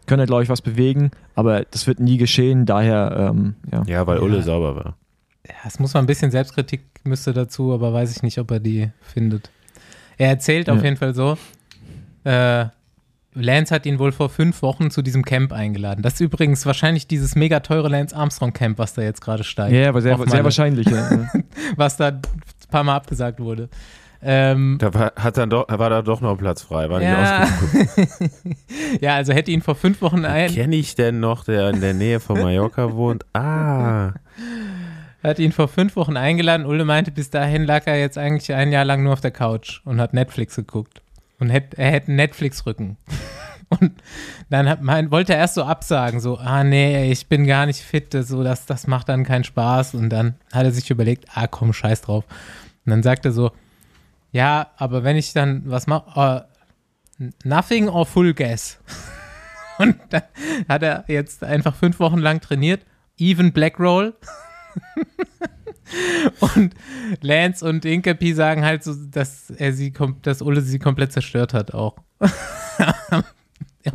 könnte er, glaube ich, was bewegen, aber das wird nie geschehen, daher, ähm, ja. Ja, weil Ja. Ulle sauber war. Ja, es muss mal ein bisschen Selbstkritik müsste dazu, aber weiß ich nicht, ob er die findet. Er erzählt auf Ja. jeden Fall so, äh, Lance hat ihn wohl vor fünf Wochen zu diesem Camp eingeladen. Das ist übrigens wahrscheinlich dieses mega teure Lance Armstrong Camp, was da jetzt gerade steigt. Ja, aber sehr, Auf sehr wahrscheinlich. Ja. Was da ein paar Mal abgesagt wurde. Ähm, Da war, hat dann doch, war da doch noch Platz frei, war nicht ja. ausgebucht. ja, also hätte ihn vor fünf Wochen ein, Kenne ich denn noch, der in der Nähe von Mallorca wohnt? Ah, hat ihn vor fünf Wochen eingeladen. Ulle meinte, bis dahin lag er jetzt eigentlich ein Jahr lang nur auf der Couch und hat Netflix geguckt. Und hätt, er hätte einen Netflix-Rücken. Und dann hat, mein, wollte er erst so absagen, so, ah nee, ich bin gar nicht fit, so, das, das macht dann keinen Spaß. Und dann hat er sich überlegt, ah komm, scheiß drauf. Und dann sagt er so, ja, aber wenn ich dann was mache, uh, nothing or full gas. Und dann hat er jetzt einfach fünf Wochen lang trainiert, even Black Roll. und Lance und Inkepi sagen halt so, dass er sie, dass Ulle sie komplett zerstört hat auch.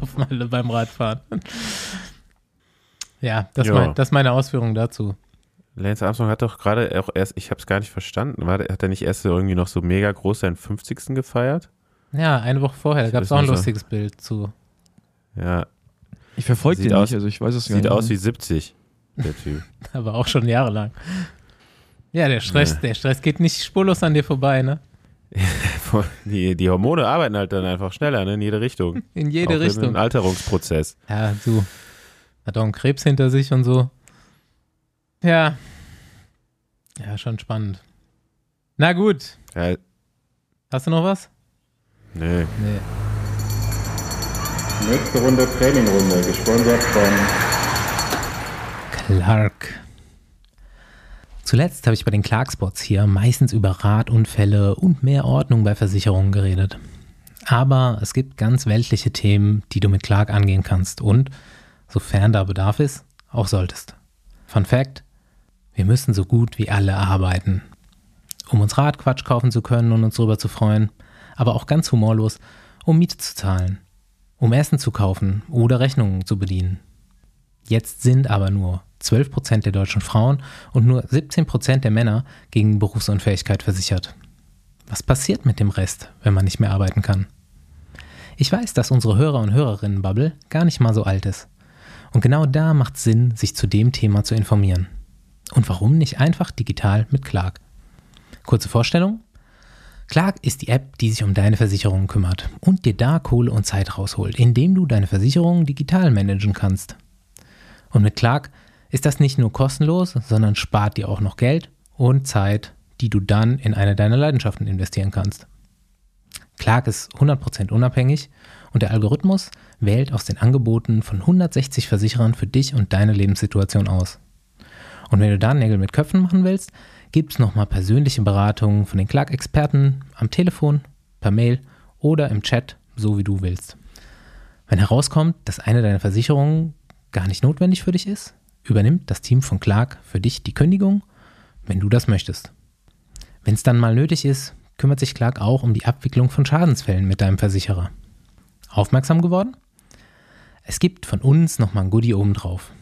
Auf Malle beim Radfahren. Ja, das, Ja. Mein, das ist meine Ausführung dazu. Lance Armstrong hat doch gerade auch erst, ich habe es gar nicht verstanden, war, der- hat er nicht erst irgendwie noch so mega groß seinen 50. gefeiert? Ja, eine Woche vorher, da gab es auch ein nicht so. lustiges Bild zu. Ja, Ich verfolge Sieht den aus- nicht, also ich weiß es gar sieht nicht. aus wie 70, der Typ. Aber auch schon jahrelang. Ja, der Stress, Nee. der Stress geht nicht spurlos an dir vorbei, ne? Die, die Hormone arbeiten halt dann einfach schneller, ne, in jede Richtung. In jede auch Richtung. Im Alterungsprozess. Ja, du. Hat auch einen Krebs hinter sich und so. Ja. Ja, schon spannend. Na gut. Ja, Hast du noch was? nee. Nee. Nächste Runde Trainingrunde, gesponsert von Clark. Zuletzt habe ich bei den Clark-Spots hier meistens über Radunfälle und mehr Ordnung bei Versicherungen geredet. Aber es gibt ganz weltliche Themen, die du mit Clark angehen kannst und, sofern da Bedarf ist, auch solltest. Fun Fact: Wir müssen so gut wie alle arbeiten. Um uns Radquatsch kaufen zu können und uns darüber zu freuen, aber auch ganz humorlos, um Miete zu zahlen, um Essen zu kaufen oder Rechnungen zu bedienen. Jetzt sind aber nur 12% der deutschen Frauen und nur 17% der Männer gegen Berufsunfähigkeit versichert. Was passiert mit dem Rest, wenn man nicht mehr arbeiten kann? Ich weiß, dass unsere Hörer- und Hörerinnen-Bubble gar nicht mal so alt ist. Und genau da macht Sinn, sich zu dem Thema zu informieren. Und warum nicht einfach digital mit Clark? Kurze Vorstellung. Clark ist die App, die sich um deine Versicherungen kümmert und dir da Kohle und Zeit rausholt, indem du deine Versicherungen digital managen kannst. Und mit Clark ist das nicht nur kostenlos, sondern spart dir auch noch Geld und Zeit, die du dann in eine deiner Leidenschaften investieren kannst. Clark ist 100% unabhängig und der Algorithmus wählt aus den Angeboten von 160 Versicherern für dich und deine Lebenssituation aus. Und wenn du da Nägel mit Köpfen machen willst, gibt es nochmal persönliche Beratungen von den Clark-Experten am Telefon, per Mail oder im Chat, so wie du willst. Wenn herauskommt, dass eine deiner Versicherungen gar nicht notwendig für dich ist, übernimmt das Team von Clark für dich die Kündigung, wenn du das möchtest. Wenn es dann mal nötig ist, kümmert sich Clark auch um die Abwicklung von Schadensfällen mit deinem Versicherer. Aufmerksam geworden? Es gibt von uns nochmal ein Goodie obendrauf.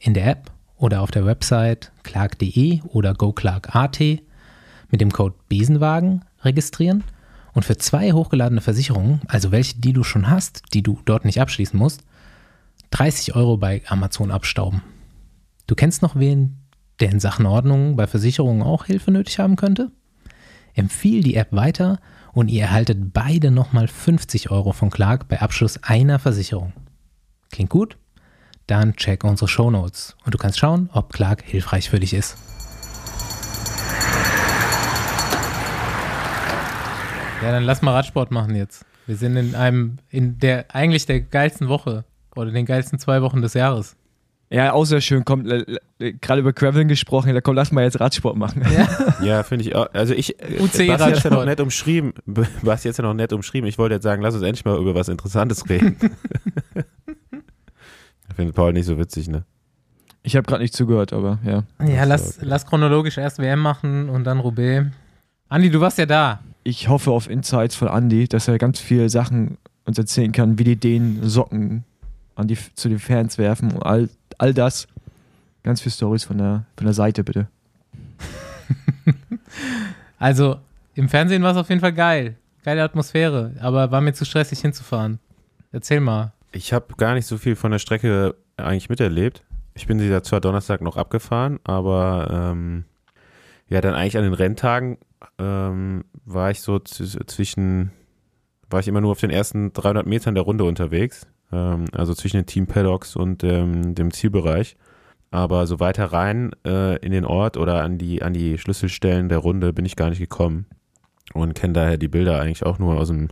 In der App oder auf der Website clark.de oder goclark.at mit dem Code Besenwagen registrieren und für zwei hochgeladene Versicherungen, also welche, die du schon hast, die du dort nicht abschließen musst, 30 Euro bei Amazon abstauben. Du kennst noch wen, der in Sachen Ordnung bei Versicherungen auch Hilfe nötig haben könnte? Empfiehl die App weiter und ihr erhaltet beide nochmal 50 Euro von Clark bei Abschluss einer Versicherung. Klingt gut? Dann check unsere Show Notes und du kannst schauen, ob Clark hilfreich für dich ist. Ja, dann lass mal Radsport machen jetzt. Wir sind in einem, in der eigentlich der geilsten Woche oder den geilsten zwei Wochen des Jahres. Ja, auch sehr schön. Komm, gerade über Graveln gesprochen, da komm, lass mal jetzt Radsport machen. Ja, Ja, finde ich auch. Also ich, äh, UCI Basti hat ja noch nett umschrieben. Basti hat ja noch nett umschrieben. Ich wollte jetzt sagen, lass uns endlich mal über was Interessantes reden. Findet Paul nicht so witzig, ne? Ich habe gerade nicht zugehört, aber ja. ja lass, okay. lass chronologisch erst WM machen und dann Roubaix. Andi, du warst ja da. Ich hoffe auf Insights von Andy, dass er ganz viele Sachen uns erzählen kann, wie die den Socken an die, zu den Fans werfen und all, all das. Ganz viele Stories von der, von der Seite, bitte. Also im Fernsehen war es auf jeden Fall geil. Geile Atmosphäre, aber war mir zu stressig hinzufahren. Erzähl mal. Ich habe gar nicht so viel von der Strecke eigentlich miterlebt. Ich bin sie da zwar Donnerstag noch abgefahren, aber ähm, ja, dann eigentlich an den Renntagen ähm, war ich so zwischen, war ich immer nur auf den ersten 300 Metern der Runde unterwegs, ähm, also zwischen den Team Paddocks und ähm, dem Zielbereich. Aber so weiter rein äh, in den Ort oder an die, an die Schlüsselstellen der Runde bin ich gar nicht gekommen und kenne daher die Bilder eigentlich auch nur aus dem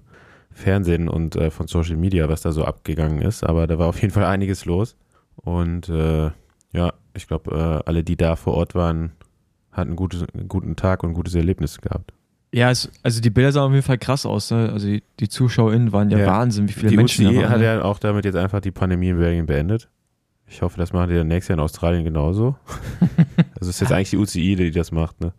Fernsehen und äh, von Social Media, was da so abgegangen ist. Aber da war auf jeden Fall einiges los. Und äh, ja, ich glaube, äh, alle, die da vor Ort waren, hatten ein gutes, einen guten Tag und ein gutes Erlebnis gehabt. Ja, es, also die Bilder sahen auf jeden Fall krass aus. Ne? Also die, die ZuschauerInnen waren ja, Ja. Wahnsinn, wie viele die Menschen UCI da waren. hat ne? ja auch damit jetzt einfach die Pandemie in Belgien beendet. Ich hoffe, das machen die dann nächstes Jahr in Australien genauso. also es ist jetzt eigentlich die UCI, die das macht, ne?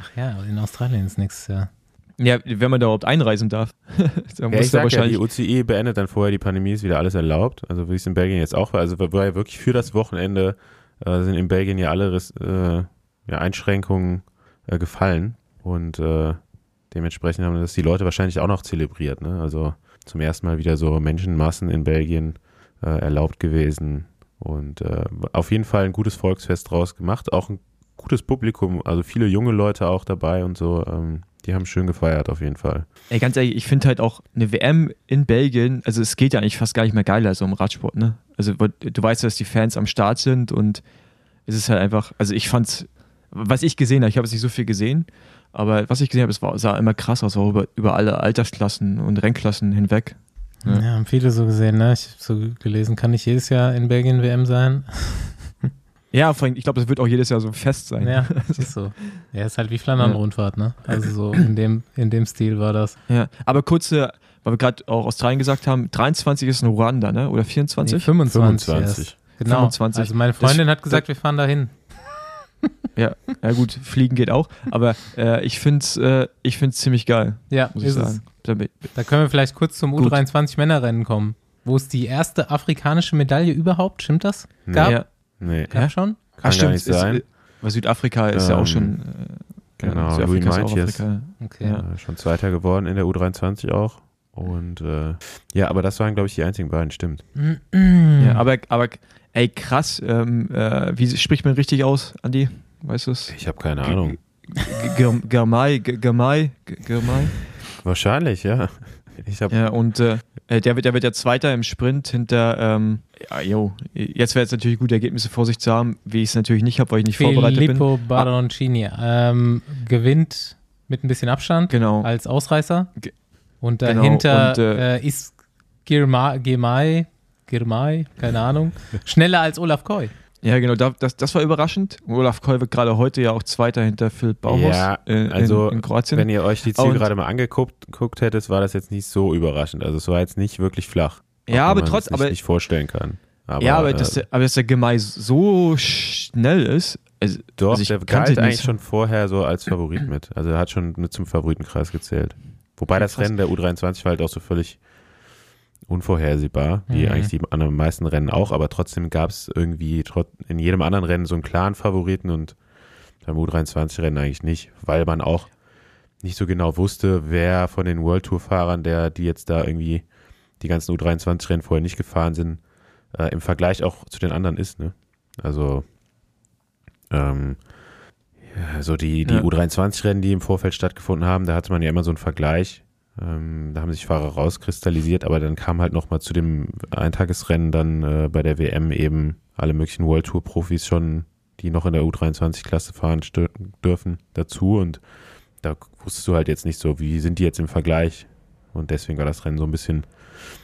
Ach ja, in Australien ist nächstes Jahr. Ja, wenn man da überhaupt einreisen darf. da Ja, muss ich sag ja, die. UCI beendet dann vorher die Pandemie, ist wieder alles erlaubt. Also wie es in Belgien jetzt auch war. Also war ja wirklich für das Wochenende äh, sind in Belgien ja alle äh, ja, Einschränkungen äh, gefallen. Und äh, dementsprechend haben das die Leute wahrscheinlich auch noch zelebriert. Ne? Also zum ersten Mal wieder so Menschenmassen in Belgien äh, erlaubt gewesen. Und äh, auf jeden Fall ein gutes Volksfest draus gemacht. Auch ein gutes Publikum, also viele junge Leute auch dabei und so. Ähm, die haben schön gefeiert auf jeden Fall. Ey, ganz ehrlich, ich finde halt auch eine WM in Belgien, also es geht ja eigentlich fast gar nicht mehr geiler so im Radsport, ne? Also du weißt, dass die Fans am Start sind und es ist halt einfach, also ich fand's, was ich gesehen habe, ich habe jetzt nicht so viel gesehen, aber was ich gesehen habe, es war, sah immer krass aus, auch über, über alle Altersklassen und Rennklassen hinweg. Ja, Ja. haben viele so gesehen, ne? Ich habe so gelesen, kann nicht jedes Jahr in Belgien WM sein? Ja, vor allem, ich glaube, das wird auch jedes Jahr so fest sein. Ja, ist so. Ja, ist halt wie Flandern-Rundfahrt, ne? Also so in dem, in dem Stil war das. Ja, aber kurze, weil wir gerade auch Australien gesagt haben, 23 ist in Ruanda, ne? Oder Nee, 24? 25. 25. Erst. Genau. 25. Also meine Freundin hat gesagt, wir fahren dahin. Ja, ja gut, fliegen geht auch, aber äh, ich finde es äh, ich find's ziemlich geil, Ja, muss ich ist es. sagen. Da können wir vielleicht kurz zum Gut. U23 Männerrennen kommen. Wo es die erste afrikanische Medaille überhaupt, stimmt das? Gab, Ja. Nee, Hä? schon? kann gar nicht ist, sein. äh, weil Südafrika ist ja Ähm, auch schon. Äh, genau, Südafrika Louis ist auch. Afrika. Okay. Ja. Äh, schon Zweiter geworden in der U23 auch. Und äh, ja, aber das waren, glaube ich, die einzigen beiden, stimmt. Ja, aber, aber ey, krass, ähm, äh, wie spricht man richtig aus, Andi? Weißt du es? Ich habe keine Ahnung. Germay, Germay, Germay. Wahrscheinlich, ja. Ich hab, Ja, und äh, der, wird, der wird ja Zweiter im Sprint hinter, ähm, ja, jo, jetzt wäre es natürlich gut, Ergebnisse vor sich zu haben, wie ich es natürlich nicht habe, weil ich nicht vorbereitet bin. Filippo Baroncini ähm, gewinnt mit ein bisschen Abstand Genau. als Ausreißer. Ge- Und genau, dahinter und, äh, äh, ist Girmay, Girmay, Girmay, keine Ahnung, schneller als Olaf Koy. Ja, genau, da, das, das war überraschend. Olaf Koll wird gerade heute ja auch Zweiter hinter Philipp Baumhaus Ja, äh, also, in, in Kroatien. wenn ihr euch die Ziele gerade mal angeguckt geguckt hättet, war das jetzt nicht so überraschend. Also es war jetzt nicht wirklich flach. Ja, aber trotz- sich aber- nicht vorstellen kann. Aber, ja, aber äh, dass, der, aber dass der Gemei so schnell ist, also, Doch, also ich der galt nicht eigentlich schon vorher so als Favorit mit. Also er hat schon mit zum Favoritenkreis gezählt. Wobei das. Rennen der U23 war halt auch so völlig unvorhersehbar, wie Mhm. eigentlich die anderen meisten Rennen auch, aber trotzdem gab es irgendwie in jedem anderen Rennen so einen klaren Favoriten und beim U23-Rennen eigentlich nicht, weil man auch nicht so genau wusste, wer von den World Tour-Fahrern, der die jetzt da irgendwie die ganzen U23-Rennen vorher nicht gefahren sind, äh, im Vergleich auch zu den anderen ist. Ne? Also ähm, ja, so die, die Ja. U23-Rennen, die im Vorfeld stattgefunden haben, da hatte man ja immer so einen Vergleich. Ähm, da haben sich Fahrer rauskristallisiert, aber dann kam halt nochmal zu dem Eintagesrennen dann äh, bei der WM eben alle möglichen World Tour Profis schon, die noch in der U23-Klasse fahren dürfen, dazu und da wusstest du halt jetzt nicht so, wie sind die jetzt im Vergleich und deswegen war das Rennen so ein bisschen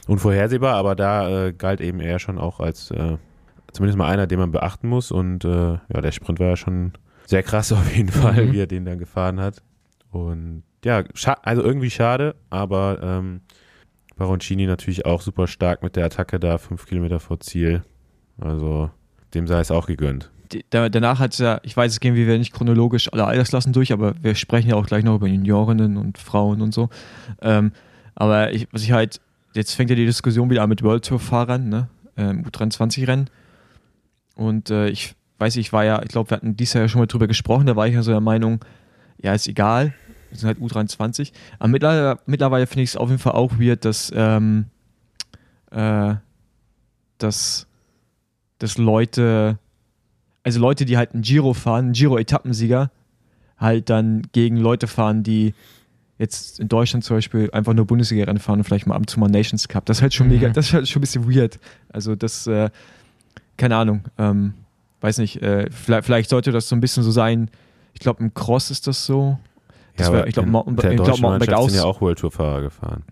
unvorhersehbar, aber da äh, galt eben er schon auch als äh, zumindest mal einer, den man beachten muss und äh, ja, der Sprint war ja schon sehr krass auf jeden Fall, Mhm. wie er den dann gefahren hat und ja, also irgendwie schade, aber ähm, Baroncini natürlich auch super stark mit der Attacke da, fünf Kilometer vor Ziel. Also dem sei es auch gegönnt. da, danach hat es ja, ich weiß, es gehen wir nicht chronologisch alle Altersklassen durch, aber wir sprechen ja auch gleich noch über Juniorinnen und Frauen und so. Ähm, aber ich, was ich halt, jetzt fängt ja die Diskussion wieder an mit World Tour-Fahrern, ne? Ähm, U23-Rennen. Und äh, ich weiß, ich war ja, ich glaube, wir hatten dieses Jahr ja schon mal drüber gesprochen, da war ich ja so der Meinung, ja, ist egal, wir sind halt U23. Aber mittlerweile, mittlerweile finde ich es auf jeden Fall auch weird, dass, ähm, äh, dass, dass Leute, also Leute, die halt einen Giro fahren, einen Giro-Etappensieger, halt dann gegen Leute fahren, die jetzt in Deutschland zum Beispiel einfach nur Bundesliga-Rennen fahren und vielleicht mal ab und zu mal Nations Cup. Das ist halt schon Mhm. mega, das ist halt schon ein bisschen weird. Also das, äh, keine Ahnung, ähm, weiß nicht, äh, vielleicht, vielleicht sollte das so ein bisschen so sein, ich glaube im Cross ist das so. Das Ja, wär- ich glaube, glaub, Mountainbike Mannschaft aus. sind ja auch World Tour Fahrer gefahren.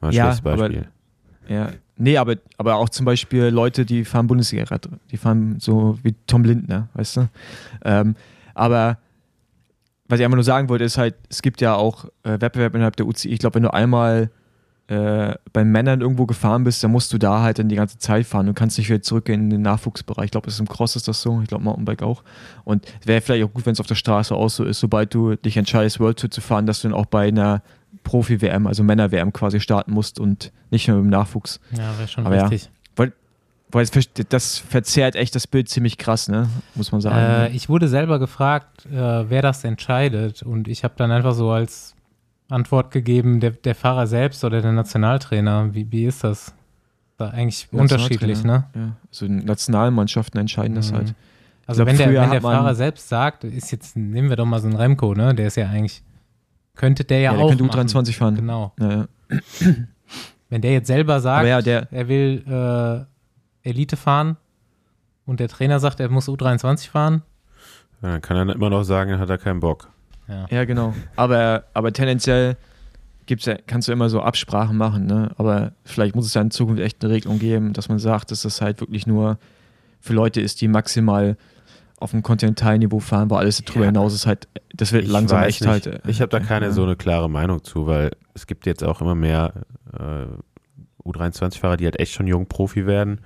Mal Ja, schlechtes aber- Beispiel. Ja, nee, aber, aber auch zum Beispiel Leute, die fahren Bundesliga-Rad, die fahren so wie Tom Lindner, weißt du? Ähm, aber was ich einfach nur sagen wollte, ist halt, es gibt ja auch äh, Wettbewerb innerhalb der UCI. Ich glaube, wenn du einmal äh, bei Männern irgendwo gefahren bist, dann musst du da halt dann die ganze Zeit fahren. Du kannst nicht wieder zurückgehen in den Nachwuchsbereich. Ich glaube, es ist im Cross ist das so. Ich glaube, Mountainbike auch. Und es wäre vielleicht auch gut, wenn es auf der Straße auch so ist, sobald du dich entscheidest, World Tour zu fahren, dass du dann auch bei einer Profi-WM, also Männer-WM quasi starten musst und nicht nur im Nachwuchs. Ja, wäre schon Aber ja. richtig. Weil ver- das verzerrt echt das Bild ziemlich krass, ne? Muss man sagen. Äh, ich wurde selber gefragt, äh, wer das entscheidet. Und ich habe dann einfach so als Antwort gegeben, der, der Fahrer selbst oder der Nationaltrainer. Wie, wie ist das? Da eigentlich unterschiedlich, ne? Ja. Also Nationalmannschaften entscheiden das Mhm. halt. Also glaub, wenn der, wenn der Fahrer selbst sagt, ist jetzt, nehmen wir doch mal so einen Remco, ne? Der ist ja eigentlich, könnte der ja, Ja, der auch könnte machen. U23 fahren. Genau. Ja, ja. Wenn der jetzt selber sagt, der- er will äh, Elite fahren und der Trainer sagt, er muss U23 fahren, Ja, dann kann er immer noch sagen, hat er keinen Bock. ja. ja, genau. Aber, aber tendenziell gibt's ja, kannst du immer so Absprachen machen, ne? Aber vielleicht muss es ja in Zukunft echt eine Regelung geben, dass man sagt, dass das halt wirklich nur für Leute ist, die maximal auf dem Kontinentalniveau fahren, weil alles darüber Ja. hinaus ist halt, das wird Ich langsam echt nicht. halt. äh, Ich habe da keine ja. so eine klare Meinung zu, weil es gibt jetzt auch immer mehr äh, U23-Fahrer, die halt echt schon jung Profi werden,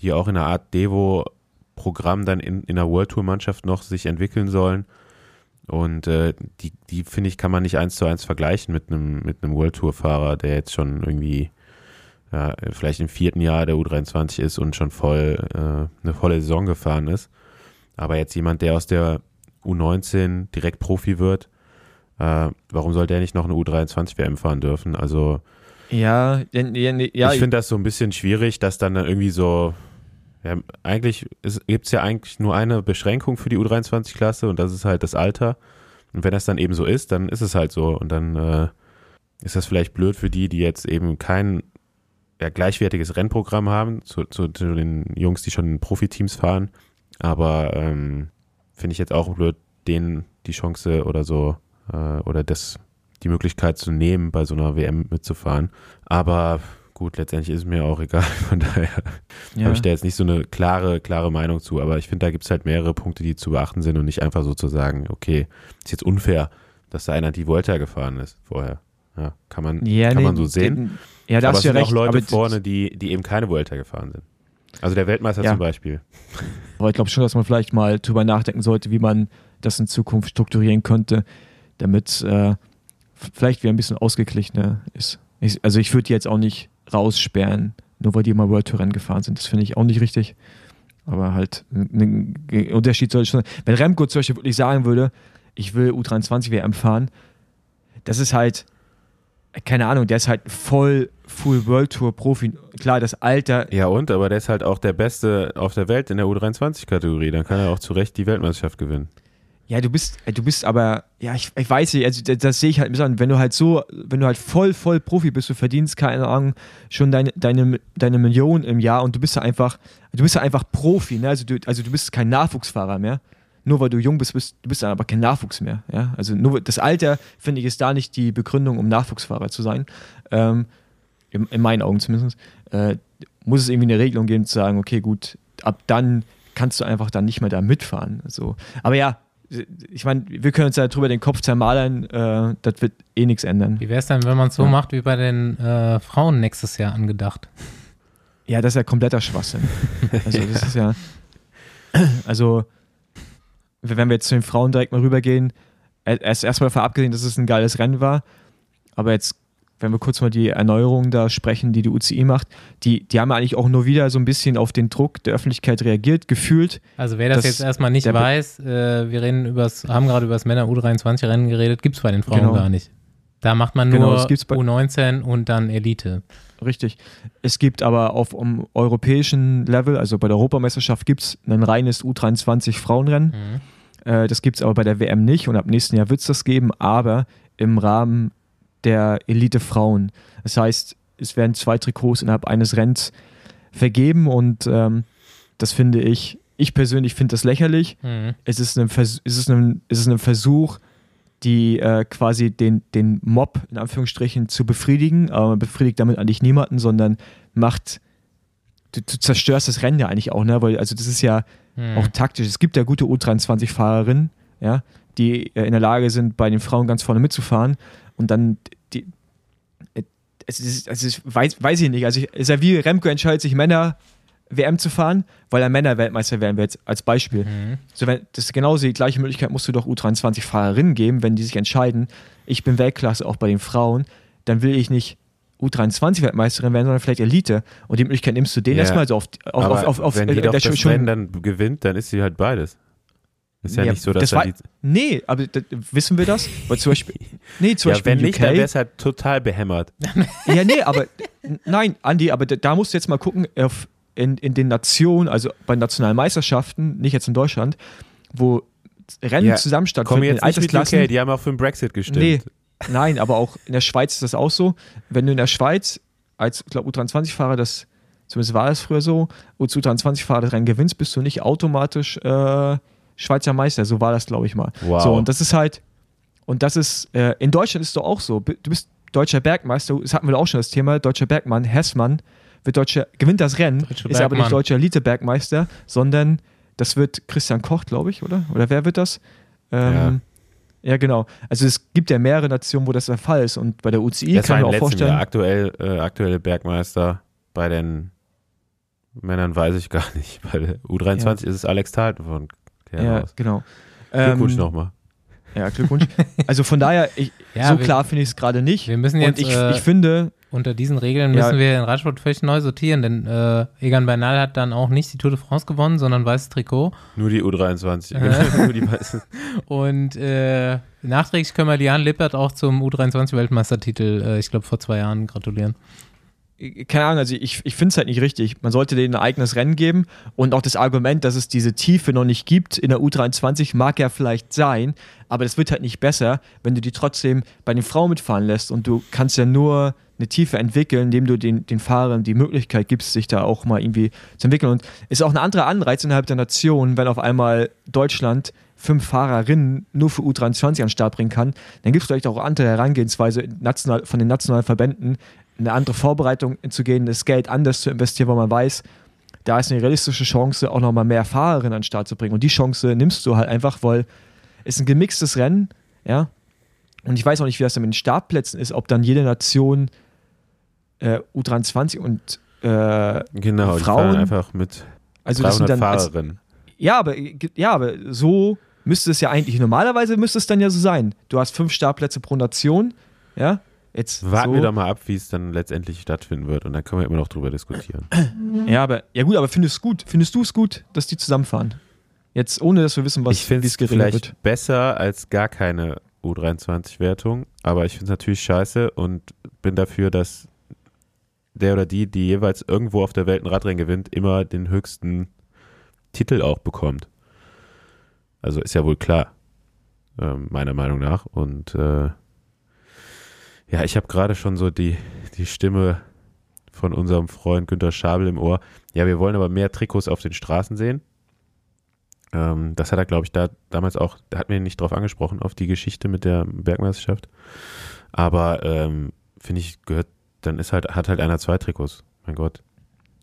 die auch in einer Art Devo-Programm dann in, in einer World Tour-Mannschaft noch sich entwickeln sollen. Und äh, die, die finde ich, kann man nicht eins zu eins vergleichen mit einem mit einem World Tour-Fahrer, der jetzt schon irgendwie ja, vielleicht im vierten Jahr der U23 ist und schon voll äh, eine volle Saison gefahren ist. Aber jetzt jemand, der aus der U19 direkt Profi wird, äh, warum soll der nicht noch eine U23 WM fahren dürfen? Also Ja, ja, ja ich finde das so ein bisschen schwierig, dass dann irgendwie so, ja, eigentlich gibt es ja eigentlich nur eine Beschränkung für die U23-Klasse und das ist halt das Alter. Und wenn das dann eben so ist, dann ist es halt so. Und dann äh, ist das vielleicht blöd für die, die jetzt eben kein ja, gleichwertiges Rennprogramm haben, zu, zu, zu den Jungs, die schon in Profiteams fahren. Aber ähm, finde ich jetzt auch blöd, denen die Chance oder so äh, oder das, die Möglichkeit zu nehmen, bei so einer WM mitzufahren. Aber gut, letztendlich ist es mir auch egal. Von daher Ja. habe ich da jetzt nicht so eine klare, klare Meinung zu. Aber ich finde, da gibt es halt mehrere Punkte, die zu beachten sind und nicht einfach so zu sagen, okay, ist jetzt unfair, dass da einer die Volta gefahren ist vorher. Ja, kann man, ja, kann nee, man so sehen. Ja, da aber hast es du ja sind recht. auch Leute vorne, die, die eben keine Vuelta gefahren sind. Also der Weltmeister Ja. zum Beispiel. aber ich glaube schon, dass man vielleicht mal drüber nachdenken sollte, wie man das in Zukunft strukturieren könnte, damit äh, vielleicht wieder ein bisschen ausgeglichener ist. Ich, also ich würde jetzt auch nicht raussperren, nur weil die mal World Tour Rennen gefahren sind. Das finde ich auch nicht richtig. Aber halt ein ein Unterschied sollte schon sein. Wenn Remco zum Beispiel wirklich sagen würde, ich will U23 WM fahren, das ist halt, keine Ahnung, der ist halt voll Full World Tour Profi. Klar, das Alter, Ja und, aber der ist halt auch der Beste auf der Welt in der U23-Kategorie. Dann kann er auch zu Recht die Weltmeisterschaft gewinnen. Ja, du bist, äh, du bist aber, ja, ich, ich weiß nicht, also das, das sehe ich halt so an, wenn du halt so, wenn du halt voll, voll Profi bist, du verdienst, keine Ahnung, schon deine, deine, deine Million im Jahr und du bist ja einfach, du bist ja einfach Profi, ne? Also du, also du bist kein Nachwuchsfahrer mehr. Nur weil du jung bist, bist du bist dann aber kein Nachwuchs mehr. Ja? Also nur das Alter, finde ich, ist da nicht die Begründung, um Nachwuchsfahrer zu sein. Ähm, in, in meinen Augen zumindest. Äh, muss es irgendwie eine Regelung geben, zu sagen, okay, gut, ab dann kannst du einfach dann nicht mehr da mitfahren. So. Aber ja, ich meine, wir können uns da drüber den Kopf zermalern, äh, das wird eh nichts ändern. Wie wäre es denn, wenn man es so Ja. macht wie bei den äh, Frauen nächstes Jahr angedacht? Ja, das ist ja kompletter Schwachsinn. Also das ist ja, also wenn wir jetzt zu den Frauen direkt mal rübergehen, er- erst erstmal davon abgesehen, dass es ein geiles Rennen war, aber jetzt, wenn wir kurz mal die Erneuerungen da sprechen, die die UCI macht, die, die haben eigentlich auch nur wieder so ein bisschen auf den Druck der Öffentlichkeit reagiert, gefühlt. Also wer das, jetzt erstmal nicht weiß, äh, wir reden übers, haben gerade über das Männer U23 Rennen geredet, gibt es bei den Frauen Genau. gar nicht. Da macht man Genau, nur bei- U19 und dann Elite. Richtig. Es gibt aber auf um, europäischen Level, also bei der Europameisterschaft, gibt es ein reines U23 Frauenrennen. Mhm. Äh, das gibt es aber bei der WM nicht und ab nächsten Jahr wird es das geben, aber im Rahmen der Elite Frauen. Das heißt, es werden zwei Trikots innerhalb eines Rennens vergeben und ähm, das finde ich, ich persönlich finde das lächerlich. Mhm. Es ist ein, Vers es ist ein, es ist ein Versuch, die äh, quasi den, den Mob in Anführungsstrichen zu befriedigen, aber man befriedigt damit eigentlich niemanden, sondern macht, du, du zerstörst das Rennen ja eigentlich auch, ne? Weil, also das ist ja Mhm. auch taktisch. Es gibt ja gute U23-Fahrerinnen, ja, die äh, in der Lage sind, bei den Frauen ganz vorne mitzufahren und dann die, es ist, es ist weiß, weiß ich nicht. Also ich, es ist ja wie Remco entscheidet sich Männer WM zu fahren, weil er Männer Weltmeister werden wird, als Beispiel. Mhm. So, wenn, das ist genauso die gleiche Möglichkeit musst du doch U23-Fahrerinnen geben, wenn die sich entscheiden, ich bin Weltklasse auch bei den Frauen, dann will ich nicht U23-Weltmeisterin werden, sondern vielleicht Elite. Und die Möglichkeit nimmst du denen Ja. erstmal so auf, auf, Aber auf, auf, auf wenn die äh, doch der das schon- Rennen dann gewinnt, dann ist sie halt beides. Ist ja, Ja, nicht so, dass das war- die, Nee, aber wissen wir das? Weil zum Beispiel, nee, zum ja, Beispiel wenn UK, nicht, dann wäre es halt total behämmert. Ja, nee, aber nein, Andi, aber da, musst du jetzt mal gucken, auf, in, in den Nationen, also bei nationalen Meisterschaften, nicht jetzt in Deutschland, wo Rennen Ja, zusammen Komm stattfinden, in jetzt nicht mit. UK, die haben auch für den Brexit gestimmt. Nee, nein, aber auch in der Schweiz ist das auch so. Wenn du in der Schweiz als ich glaube U23-Fahrer das, zumindest war das früher so, U23-Fahrer das Rennen gewinnst, bist du nicht automatisch äh, Schweizer Meister. So war das, glaube ich mal. Wow. So, und das ist halt, und das ist, äh, in Deutschland ist es doch auch so. Du bist deutscher Bergmeister, das hatten wir auch schon das Thema, deutscher Bergmann, Hessmann, wird deutscher, gewinnt das Rennen, Deutscher ist aber nicht deutscher Elite-Bergmeister, sondern das wird Christian Koch, glaube ich, oder? Oder wer wird das? Ähm, ja. genau. Also es gibt ja mehrere Nationen, wo das der Fall ist. Und bei der UCI das kann ich mir auch vorstellen. aktuell, äh, aktuelle Bergmeister. Bei den Männern weiß ich gar nicht. Bei der U23 ist es Alex Talten von Ja, Kerhaus. genau. Glückwunsch Ähm, nochmal. Ja, Glückwunsch. Also von daher, ich, Ja, so wir- klar finde ich es gerade nicht. Wir müssen Und jetzt ich, äh, ich finde, unter diesen Regeln Ja. müssen wir den Radsport völlig neu sortieren, denn äh, Egan Bernal hat dann auch nicht die Tour de France gewonnen, sondern weißes Trikot. Nur die U23. Äh. Nur die weißen. Und äh, nachträglich können wir Lian Lippert auch zum U23-Weltmeistertitel, äh, ich glaube, vor zwei Jahren gratulieren. Keine Ahnung, also ich, ich finde es halt nicht richtig. Man sollte denen ein eigenes Rennen geben und auch das Argument, dass es diese Tiefe noch nicht gibt in der U23, mag ja vielleicht sein, aber das wird halt nicht besser, wenn du die trotzdem bei den Frauen mitfahren lässt und du kannst ja nur eine Tiefe entwickeln, indem du den, den Fahrern die Möglichkeit gibst, sich da auch mal irgendwie zu entwickeln. Und ist auch ein anderer Anreiz innerhalb der Nation, wenn auf einmal Deutschland fünf Fahrerinnen nur für U23 an den Start bringen kann, dann gibt es vielleicht auch andere Herangehensweise national, von den nationalen Verbänden, eine andere Vorbereitung zu gehen, das Geld anders zu investieren, weil man weiß, da ist eine realistische Chance, auch nochmal mehr Fahrerinnen an den Start zu bringen. Und die Chance nimmst du halt einfach, weil es ein gemixtes Rennen, ja. Und ich weiß auch nicht, wie das dann mit den Startplätzen ist, ob dann jede Nation äh, U23 und äh, Genau, Frauen einfach mit also 300 das sind dann als, Fahrerinnen. ja, aber ja, aber so müsste es ja eigentlich normalerweise müsste es dann ja so sein. Du hast fünf Startplätze pro Nation, ja. Jetzt Warten so, wir doch mal ab, wie es dann letztendlich stattfinden wird und dann können wir immer noch drüber diskutieren. Ja, aber ja gut, aber findest du gut? Findest du es gut, dass die zusammenfahren? Jetzt ohne, dass wir wissen, was ich finde es vielleicht wird. besser als gar keine U23-Wertung, aber ich finde es natürlich scheiße und bin dafür, dass der oder die, die jeweils irgendwo auf der Welt ein Radrennen gewinnt, immer den höchsten Titel auch bekommt. Also ist ja wohl klar, ähm, meiner Meinung nach. Und äh, ja, ich habe gerade schon so die, die Stimme von unserem Freund Günter Schabel im Ohr. Ja, wir wollen aber mehr Trikots auf den Straßen sehen. Ähm, das hat er, glaube ich, da damals auch, da hat mir nicht drauf angesprochen, auf die Geschichte mit der Bergmeisterschaft. Aber ähm, finde ich, gehört, dann ist halt, hat halt einer zwei Trikots. Mein Gott.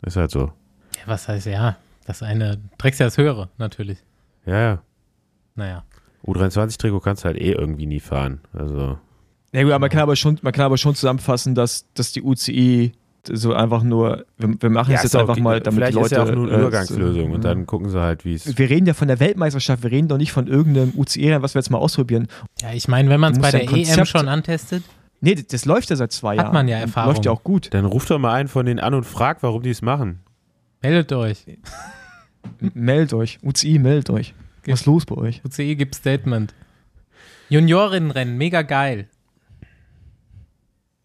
Ist halt so. Ja, was heißt ja? Das eine, trägst ja das höhere, natürlich. Ja, ja. Naja. U23-Trikot kannst du halt eh irgendwie nie fahren. Also, Ja gut, aber man kann aber schon, man kann aber schon zusammenfassen, dass, dass die UCI so einfach nur, wir, wir machen es ist jetzt einfach okay. mal, damit Vielleicht die Leute. ist ja auch nur eine äh, Übergangslösung so- und dann gucken sie halt, wie es. Wir reden ja von der Weltmeisterschaft, wir reden doch nicht von irgendeinem UCI-Rennen, was wir jetzt mal ausprobieren. Ja, ich meine, wenn man es bei ja der EM Konzept- schon antestet, Nee, das, das läuft ja seit zwei Hat Jahren. man ja Erfahrung. Läuft ja auch gut. Dann ruft doch mal einen von denen an und fragt, warum die es machen. meldet euch. Meldet euch. UCI, meldet euch. Was ist los bei euch? UCI gibt Statement. Juniorinnenrennen, mega geil.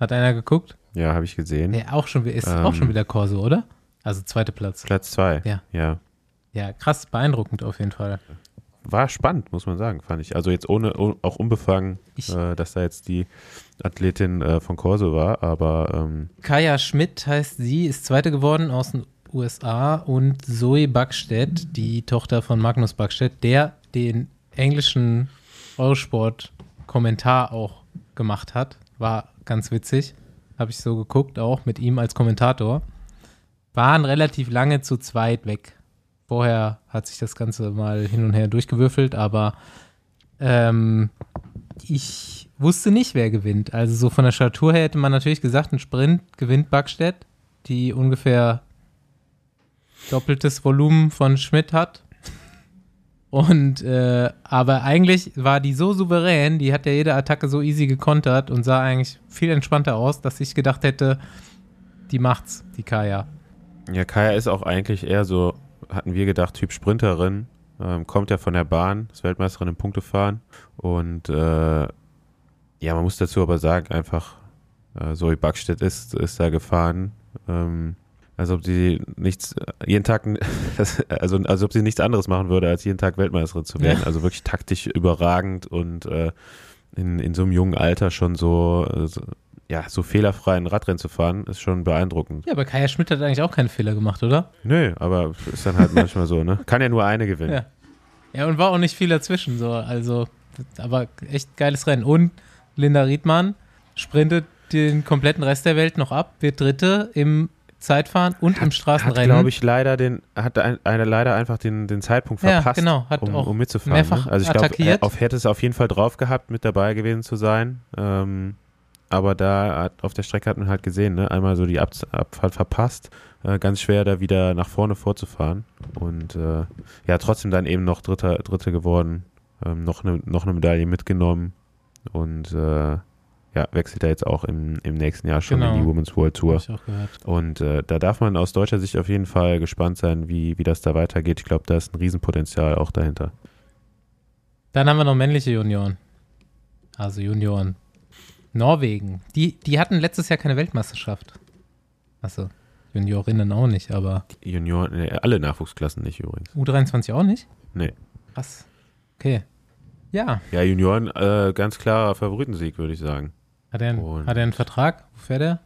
Hat einer geguckt? Ja, habe ich gesehen. Ja, auch schon, ist Ähm. auch schon wieder Corso, oder? Also zweiter Platz. Platz zwei. Ja. ja. Ja, krass, beeindruckend auf jeden Fall. War spannend, muss man sagen, fand ich. Also jetzt ohne, oh- auch unbefangen, Ich- äh, dass da jetzt die Athletin äh, von Corso war, aber ähm, Kaya Schmidt heißt sie, ist Zweite geworden aus den USA und Zoe Backstedt, die Tochter von Magnus Backstedt, der den englischen Eurosport-Kommentar auch gemacht hat. War ganz witzig. Habe ich so geguckt, auch mit ihm als Kommentator. Waren relativ lange zu zweit weg. Vorher hat sich das Ganze mal hin und her durchgewürfelt, aber ähm, ich wusste nicht, wer gewinnt. Also so von der Statur her hätte man natürlich gesagt, ein Sprint gewinnt Backstedt, die ungefähr doppeltes Volumen von Schmidt hat. Und äh, aber eigentlich war die so souverän, die hat ja jede Attacke so easy gekontert und sah eigentlich viel entspannter aus, dass ich gedacht hätte, die macht's, die Kaya. ja, Kaya ist auch eigentlich eher so, hatten wir gedacht, Typ Sprinterin. Ähm, kommt ja von der Bahn, ist Weltmeisterin im Punktefahren. Und äh, ja, man muss dazu aber sagen, einfach, äh, Zoe Backstedt ist, ist da gefahren. Ähm, als ob sie nichts, jeden Tag, also als ob sie nichts anderes machen würde, als jeden Tag Weltmeisterin zu werden. Ja. Also wirklich taktisch überragend und äh, in, in so einem jungen Alter schon so, äh, so, ja, so fehlerfrei ein Radrennen zu fahren, ist schon beeindruckend. Ja, aber Kaya Schmidt hat eigentlich auch keine Fehler gemacht, oder? Nö, aber ist dann halt manchmal so, ne? Kann ja nur eine gewinnen. Ja. Ja, und war auch nicht viel dazwischen, so, also, aber echt geiles Rennen. Und Linda Riedmann sprintet den kompletten Rest der Welt noch ab, wird Dritte im Zeitfahren und im Hat, Straßenrennen. glaube ich, leider den, hat ein, eine leider einfach den, den Zeitpunkt Ja, verpasst, genau, hat um, auch um mitzufahren. mehrfach ne? Also ich glaube, er auf, hätte es auf jeden Fall drauf gehabt, mit dabei gewesen zu sein. Ähm, aber da hat, auf der Strecke hat man halt gesehen, ne? einmal so die Ab Abfahrt verpasst, äh, ganz schwer da wieder nach vorne vorzufahren. Und äh, ja, trotzdem dann eben noch Dritter, Dritte geworden, ähm, noch, eine, noch eine Medaille mitgenommen und äh, ja, wechselt er jetzt auch im, im nächsten Jahr schon Genau. in die Women's World Tour. Hab ich auch gehört. Und äh, da darf man aus deutscher Sicht auf jeden Fall gespannt sein, wie, wie das da weitergeht. Ich glaube, da ist ein Riesenpotenzial auch dahinter. Dann haben wir noch männliche Junioren. Also Junioren. Norwegen. Die, die hatten letztes Jahr keine Weltmeisterschaft. Achso, Juniorinnen auch nicht, aber Junioren, nee, alle Nachwuchsklassen nicht übrigens. U23 auch nicht? Nee. Krass. Okay. Ja, Ja, Junioren, äh, ganz klarer Favoritensieg, würde ich sagen. Hat er, einen, hat er einen Vertrag? Wo fährt er?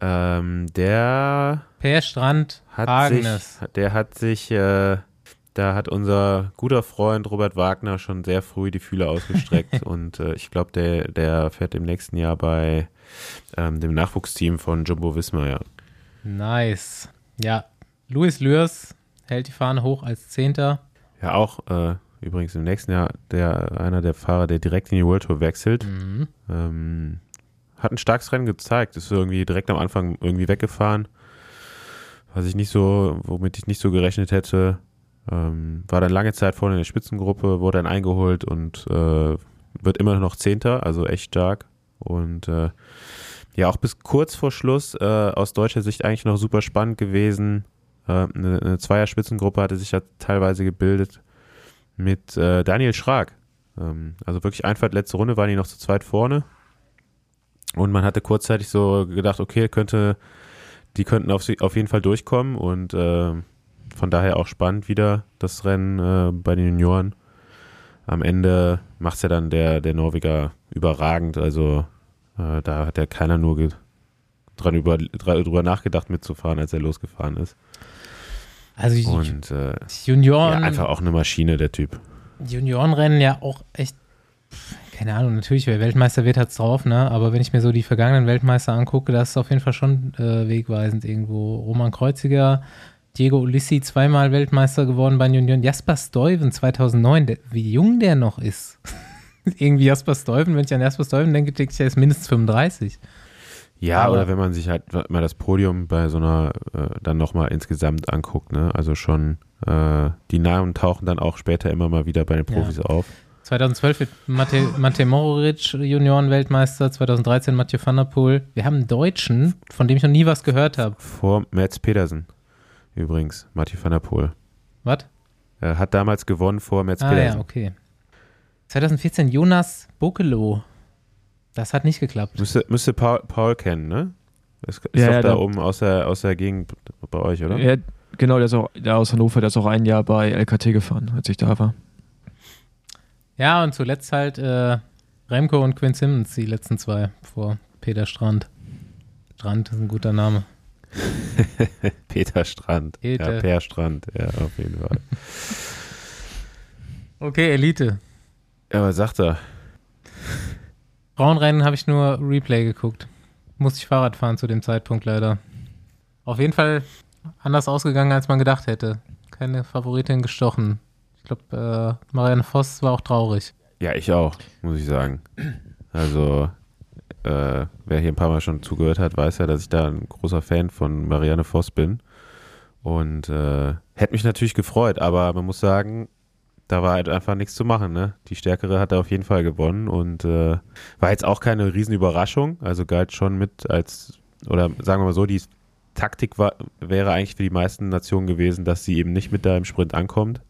Ähm, der Per Strand, hat Agnes. sich, der hat sich, äh, da hat unser guter Freund Robert Wagner schon sehr früh die Fühler ausgestreckt und äh, ich glaube, der, der fährt im nächsten Jahr bei ähm, dem Nachwuchsteam von Jumbo Visma, ja. Nice. Ja, Luis Lürs hält die Fahne hoch als Zehnter. Ja, auch äh, übrigens im nächsten Jahr der einer der Fahrer, der direkt in die World Tour wechselt. Mhm. Ähm, hat ein starkes Rennen gezeigt, ist irgendwie direkt am Anfang irgendwie weggefahren, was ich nicht so, womit ich nicht so gerechnet hätte. Ähm, war dann lange Zeit vorne in der Spitzengruppe, wurde dann eingeholt und äh, wird immer noch Zehnter, also echt stark. Und äh, ja, auch bis kurz vor Schluss äh, aus deutscher Sicht eigentlich noch super spannend gewesen. Äh, eine, eine Zweier-Spitzengruppe hatte sich ja teilweise gebildet mit äh, Daniel Schrag. Ähm, also wirklich Einfahrt letzte Runde waren die noch zu zweit vorne. Und man hatte kurzzeitig so gedacht, okay, könnte, die könnten auf, auf jeden Fall durchkommen und äh, von daher auch spannend wieder das Rennen äh, bei den Junioren. Am Ende macht es ja dann der, der Norweger überragend, also äh, da hat ja keiner nur dran über, drüber nachgedacht mitzufahren, als er losgefahren ist. Also Und äh, ja, Junioren, einfach auch eine Maschine, der Typ. Juniorenrennen ja auch echt, keine Ahnung, natürlich, wer Weltmeister wird, hat's drauf, ne? Aber wenn ich mir so die vergangenen Weltmeister angucke, das ist auf jeden Fall schon äh, wegweisend irgendwo. Roman Kreuziger, Diego Ulissi zweimal Weltmeister geworden bei Junioren. Jasper Stuyven 2009, der, wie jung der noch ist. Irgendwie Jasper Stuyven, wenn ich an Jasper Stuyven denke, denke ich, er ist mindestens 35. Ja, Aber- oder wenn man sich halt mal das Podium bei so einer äh, dann nochmal insgesamt anguckt, ne? Also schon äh, die Namen tauchen dann auch später immer mal wieder bei den Ja. Profis auf. 2012 wird Mate, Mate Morovic Juniorenweltmeister, 2013 Mathieu van der Poel. Wir haben einen Deutschen, von dem ich noch nie was gehört habe. Vor Mats Pedersen übrigens, Mathieu van der Poel. Was? Er hat damals gewonnen vor Mats Ah Pedersen. ja, okay. 2014 Jonas Bokelo. Das hat nicht geklappt. Müsste, müsste Paul, Paul kennen, ne? Das ist Ja, doch ja, da da- oben aus der, aus der Gegend bei euch, oder? Ja, genau, der ist auch der aus Hannover, der ist auch ein Jahr bei LKT gefahren, als ich da war. Ja, und zuletzt halt äh, Remco und Quinn Simmons, die letzten zwei vor Peter Strand. Strand ist ein guter Name. Peter Strand. Peter. Ja, Per Strand, ja, auf jeden Fall. Okay, Elite. Ja, was sagt er? Frauenrennen habe ich nur Replay geguckt. Musste ich Fahrrad fahren zu dem Zeitpunkt leider. Auf jeden Fall anders ausgegangen, als man gedacht hätte. Keine Favoritin gestochen. Ich glaube, äh, Marianne Voss war auch traurig. Ja, ich auch, muss ich sagen. Also, äh, wer hier ein paar Mal schon zugehört hat, weiß ja, dass ich da ein großer Fan von Marianne Voss bin. Und äh, hätte mich natürlich gefreut, aber man muss sagen, da war halt einfach nichts zu machen. Ne? Die Stärkere hat da auf jeden Fall gewonnen und äh, war jetzt auch keine Riesenüberraschung. Also galt schon mit als, oder sagen wir mal so, die Taktik war, wäre eigentlich für die meisten Nationen gewesen, dass sie eben nicht mit da im Sprint ankommt.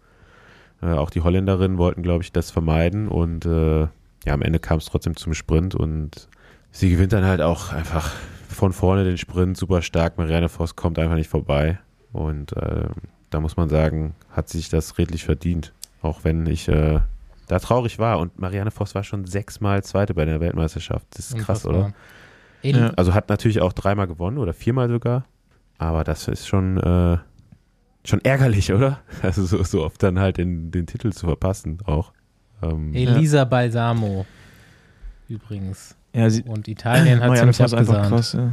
Äh, auch die Holländerinnen wollten, glaube ich, das vermeiden und äh, ja, am Ende kam es trotzdem zum Sprint und sie gewinnt dann halt auch einfach von vorne den Sprint super stark. Marianne Voss kommt einfach nicht vorbei und äh, da muss man sagen, hat sich das redlich verdient. Auch wenn ich äh, da traurig war und Marianne Voss war schon sechsmal Zweite bei der Weltmeisterschaft. Das ist krass, oder? Ja. Also hat natürlich auch dreimal gewonnen oder viermal sogar. Aber das ist schon, äh, schon ärgerlich, oder? Also so, so oft dann halt den, den Titel zu verpassen auch. Ähm, Elisa Balsamo. Übrigens. Ja, sie, Und Italien hat Marianne ziemlich Voss einfach abgesahnt. krass. Ja.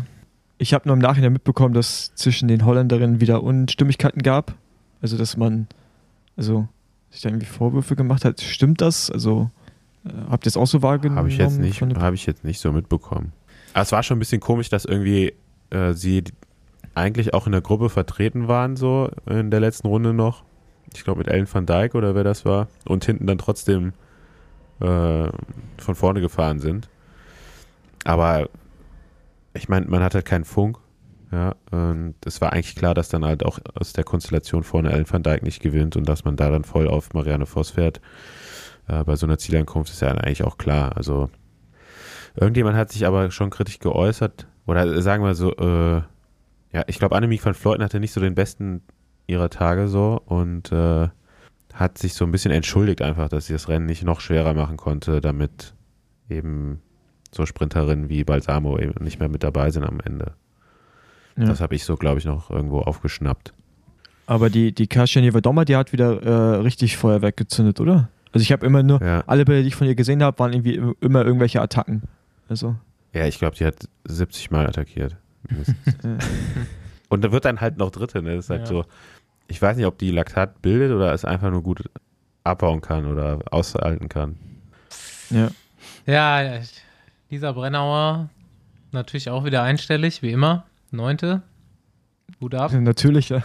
Ich habe nur im Nachhinein mitbekommen, dass zwischen den Holländerinnen wieder Unstimmigkeiten gab. Also, dass man, also, sich da irgendwie Vorwürfe gemacht hat. Stimmt das? Also, äh, habt ihr es auch so wahrgenommen? Habe ich jetzt nicht, habe ich jetzt nicht so mitbekommen. Aber es war schon ein bisschen komisch, dass irgendwie äh, sie eigentlich auch in der Gruppe vertreten waren, so in der letzten Runde noch. Ich glaube mit Ellen van Dijk oder wer das war. Und hinten dann trotzdem äh, von vorne gefahren sind. Aber ich meine, man hat halt keinen Funk. Ja, und es war eigentlich klar, dass dann halt auch aus der Konstellation vorne Ellen van Dijk nicht gewinnt und dass man da dann voll auf Marianne Voss fährt. Äh, bei so einer Zielankunft ist ja eigentlich auch klar. Also irgendjemand hat sich aber schon kritisch geäußert oder sagen wir so, äh, ja, ich glaube, Annemiek van Fleuten hatte nicht so den besten ihrer Tage so und äh, hat sich so ein bisschen entschuldigt einfach, dass sie das Rennen nicht noch schwerer machen konnte, damit eben so Sprinterinnen wie Balsamo eben nicht mehr mit dabei sind am Ende. Ja. Das habe ich so, glaube ich, noch irgendwo aufgeschnappt. Aber die, die Kasia Nievedoma, die hat wieder äh, richtig Feuerwerk gezündet, oder? Also ich habe immer nur, Ja, alle Bilder, die ich von ihr gesehen habe, waren irgendwie immer irgendwelche Attacken. Also, ja ich glaube, die hat 70 Mal attackiert. Und da wird dann halt noch Dritte. Ne? Das ist halt Ja. so, ich weiß nicht, ob die Laktat bildet oder es einfach nur gut abbauen kann oder aushalten kann. ja. Ja, Lisa Brennauer natürlich auch wieder einstellig, wie immer. Neunte. Gut ab. Natürlich, ja.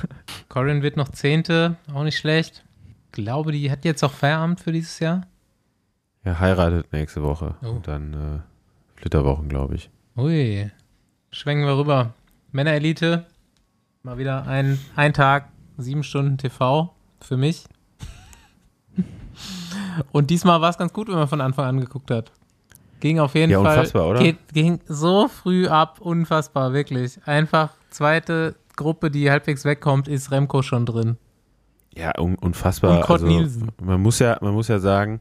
Corin wird noch Zehnte, auch nicht schlecht. Glaube, die hat jetzt auch Feierabend für dieses Jahr. Er heiratet nächste Woche Oh. und dann äh, Flitterwochen, glaube ich. Ui. Schwenken wir rüber. Männerelite. Mal wieder ein, ein Tag, sieben Stunden TV für mich. Und diesmal war es ganz gut, wenn man von Anfang an geguckt hat. Ging auf jeden Ja, Fall. unfassbar, oder? Geht, ging so früh ab, unfassbar, wirklich. Einfach zweite Gruppe, die halbwegs wegkommt, ist Remco schon drin. Ja, un unfassbar. Und Kurt also, Nielsen. man muss ja, man muss ja sagen,